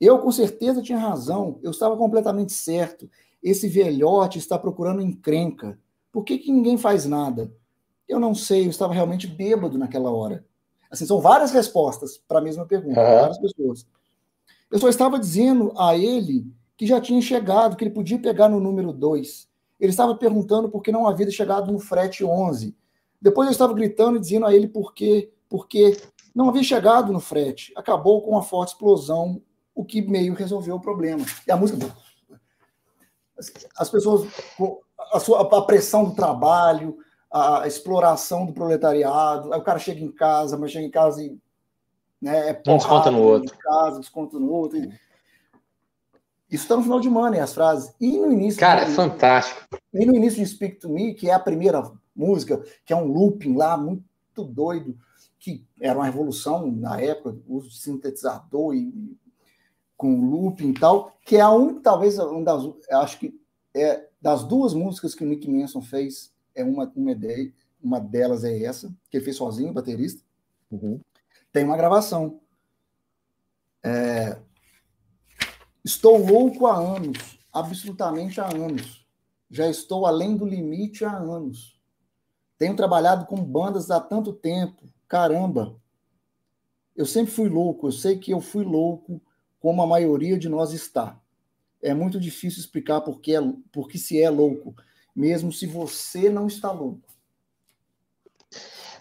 Eu com certeza tinha razão. Eu estava completamente certo. Esse velhote está procurando encrenca. Por que, que ninguém faz nada? Eu não sei, eu estava realmente bêbado naquela hora. Assim, são várias respostas para a mesma pergunta, uhum. várias pessoas. Eu só estava dizendo a ele que já tinha chegado, que ele podia pegar no número 2. Ele estava perguntando por que não havia chegado no frete 11. Depois eu estava gritando e dizendo a ele por quê, porque não havia chegado no frete. Acabou com uma forte explosão, o que meio resolveu o problema. E a música. As pessoas. A, sua, a pressão do trabalho, a exploração do proletariado. Aí o cara chega em casa, mas chega em casa e. Né, é um desconta no outro. Casa, desconta no outro. E, isso está no final de Money, as frases. E no início. Cara, é fantástico. E no início de Speak to Me, que é a primeira música, que é um looping lá muito doido, que era uma revolução na época, o uso de sintetizador e com looping e tal, que é a única, talvez, uma das, acho que é das duas músicas que o Nick Manson fez, é uma, uma ideia, uma delas é essa, que ele fez sozinho, baterista. Uhum. Tem uma gravação. É, Estou louco há anos, absolutamente há anos. Já estou além do limite há anos. Tenho trabalhado com bandas há tanto tempo. Caramba! Eu sempre fui louco, eu sei que eu fui louco, como a maioria de nós está. É muito difícil explicar por que, é, por que se é louco, mesmo se você não está louco.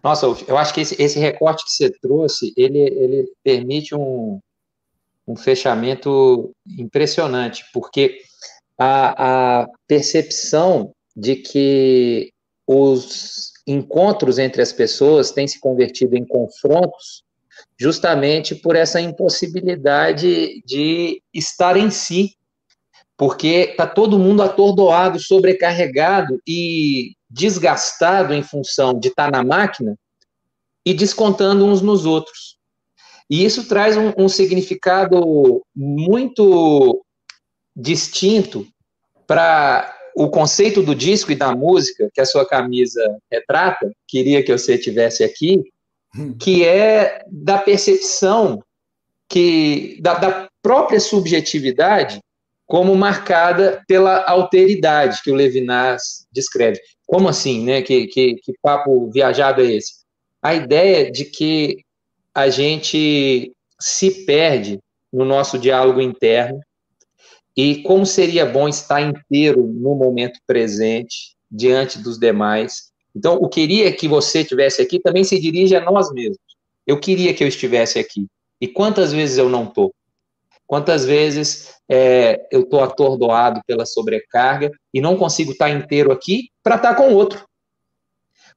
Nossa, eu acho que esse, esse recorte que você trouxe, ele, ele permite um, um fechamento impressionante, porque a, a percepção de que os encontros entre as pessoas têm se convertido em confrontos justamente por essa impossibilidade de estar em si, porque está todo mundo atordoado, sobrecarregado e desgastado em função de estar tá na máquina e descontando uns nos outros. E isso traz um, um significado muito distinto para o conceito do disco e da música que a sua camisa retrata, queria que você tivesse aqui, hum. que é da percepção que da, da, própria subjetividade como marcada pela alteridade que o Levinas descreve. Como assim, né? Que, que, que papo viajado é esse? A ideia de que a gente se perde no nosso diálogo interno e como seria bom estar inteiro no momento presente, diante dos demais, Então, o queria que você estivesse aqui também se dirige a nós mesmos. Eu queria que eu estivesse aqui. E quantas vezes eu não estou? Quantas vezes é, eu estou atordoado pela sobrecarga e não consigo estar inteiro aqui para estar com o outro?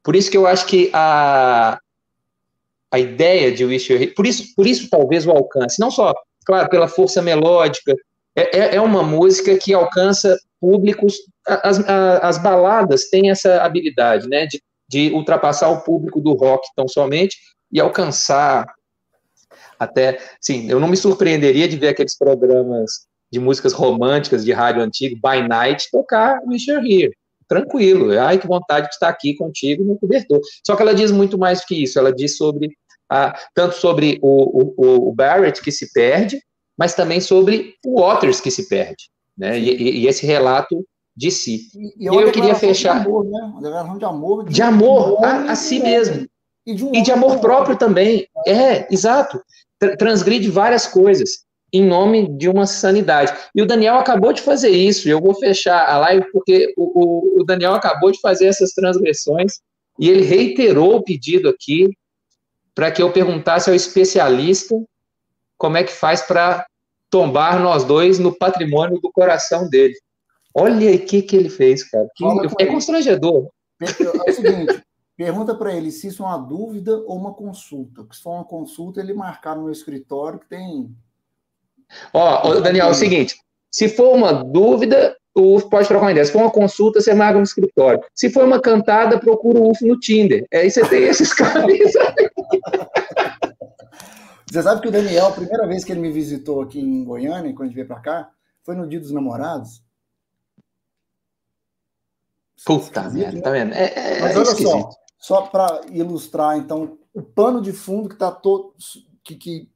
Por isso que eu acho que a, a ideia de Wish You por isso, por isso talvez o alcance, não só, claro, pela força melódica, é, é, é uma música que alcança públicos, as, as baladas têm essa habilidade, né, de, de ultrapassar o público do rock tão somente e alcançar até, sim, eu não me surpreenderia de ver aqueles programas de músicas românticas de rádio antigo, by night, tocar Wish You're Here tranquilo. Ai, que vontade de estar aqui contigo no cobertor. Só que ela diz muito mais que isso. Ela diz sobre a, tanto sobre o, o, o, Barrett que se perde, mas também sobre o Waters que se perde, né? E, e esse relato de si. E, e, e eu queria fechar. De amor, né? Uma declaração de amor. De, de amor a, a si mesmo. E de, um e de amor próprio também. É, exato. Transgride várias coisas em nome de uma sanidade. E o Daniel acabou de fazer isso, eu vou fechar a live porque o, o, o Daniel acabou de fazer essas transgressões e ele reiterou o pedido aqui para que eu perguntasse ao especialista como é que faz para tombar nós dois no patrimônio do coração dele. Olha o que, que ele fez, cara. Que, é constrangedor. É o seguinte, pergunta para ele se isso é uma dúvida ou uma consulta. Porque se for uma consulta, ele marcar no meu escritório que tem Ó, Daniel, é o seguinte: se for uma dúvida, o UF pode trocar uma ideia. Se for uma consulta, você marca no escritório. Se for uma cantada, procura o UF no Tinder. Aí você tem esses caras. Você sabe que o Daniel, a primeira vez que ele me visitou aqui em Goiânia, quando a gente veio para cá, foi no Dia dos Namorados. Puta merda, né? tá vendo? É, é, Mas olha só, só para ilustrar, então, o pano de fundo que está todo. Que, que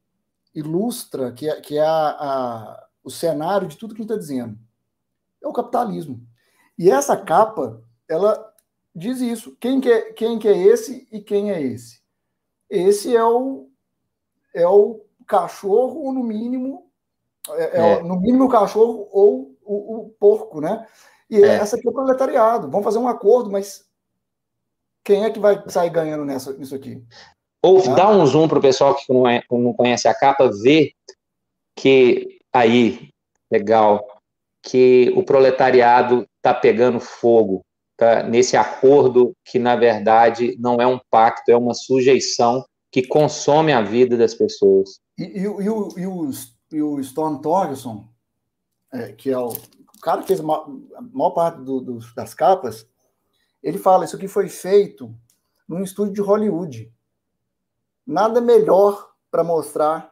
ilustra, que é, que é a, a, o cenário de tudo que a gente está dizendo. É o capitalismo. E essa capa, ela diz isso. Quem que, é, quem que é esse e quem é esse? Esse é o, é o cachorro, ou no mínimo, é, é. é. no mínimo o cachorro ou o, o porco, né? E é. essa aqui é o proletariado. Vamos fazer um acordo, mas quem é que vai sair ganhando nessa, nisso aqui? Ou ah. dá um zoom para o pessoal que não, é, não conhece a capa, ver que aí, legal, que o proletariado está pegando fogo, tá? nesse acordo que, na verdade, não é um pacto, é uma sujeição que consome a vida das pessoas. E, e, e, o, e, o, e o Storm Torgerson, é, que é o, o, cara que fez a maior, a maior parte do, do, das capas, ele fala, isso aqui foi feito num estúdio de Hollywood nada melhor para mostrar,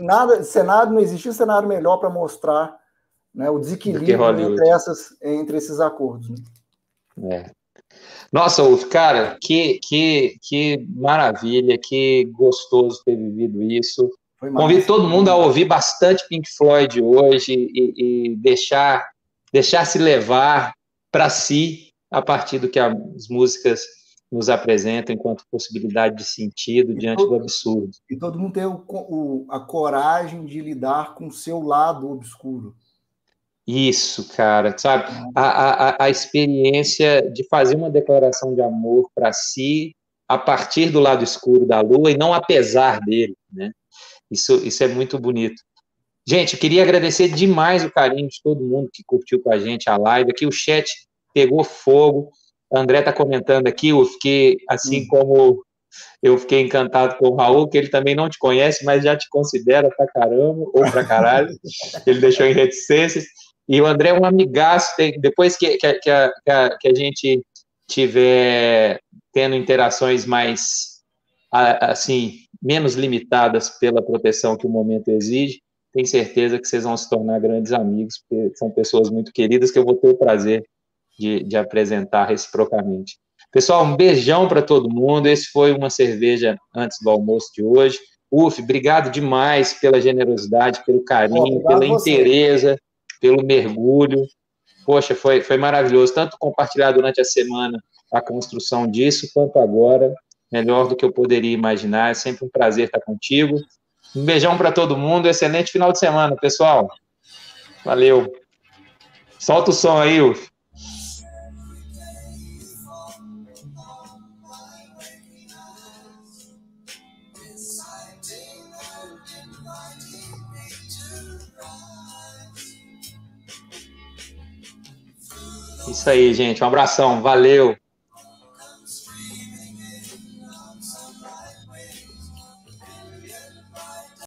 nada, cenário, não existia cenário melhor para mostrar né, o desequilíbrio entre, essas, entre esses acordos. Né? É. Nossa, Uf, cara, que, que, que maravilha, que gostoso ter vivido isso. Convido todo mundo a ouvir bastante Pink Floyd hoje e, e deixar, deixar se levar para si a partir do que as músicas nos apresentam enquanto possibilidade de sentido e diante todo, do absurdo. E todo mundo tem o, o, a coragem de lidar com o seu lado obscuro. Isso, cara, sabe? A, a, a experiência de fazer uma declaração de amor para si a partir do lado escuro da lua e não apesar dele, né? Isso, isso é muito bonito. Gente, eu queria agradecer demais o carinho de todo mundo que curtiu com a gente a live. Aqui o chat pegou fogo. André está comentando aqui, eu fiquei, assim hum. como eu fiquei encantado com o Raul, que ele também não te conhece, mas já te considera pra caramba, ou pra caralho, ele deixou em reticências, e o André é um amigaço, tem, depois que, que, que, a, que, a, que a gente tiver tendo interações mais, assim, menos limitadas pela proteção que o momento exige, tenho certeza que vocês vão se tornar grandes amigos, porque são pessoas muito queridas que eu vou ter o prazer de, de apresentar reciprocamente. Pessoal, um beijão para todo mundo. Esse foi uma cerveja antes do almoço de hoje. Uf, obrigado demais pela generosidade, pelo carinho, pela inteireza, pelo mergulho. Poxa, foi, foi maravilhoso, tanto compartilhar durante a semana a construção disso, quanto agora, melhor do que eu poderia imaginar. É sempre um prazer estar contigo. Um beijão para todo mundo, excelente final de semana, pessoal. Valeu. Solta o som aí, Uf. Isso aí, gente. Um abração. Valeu.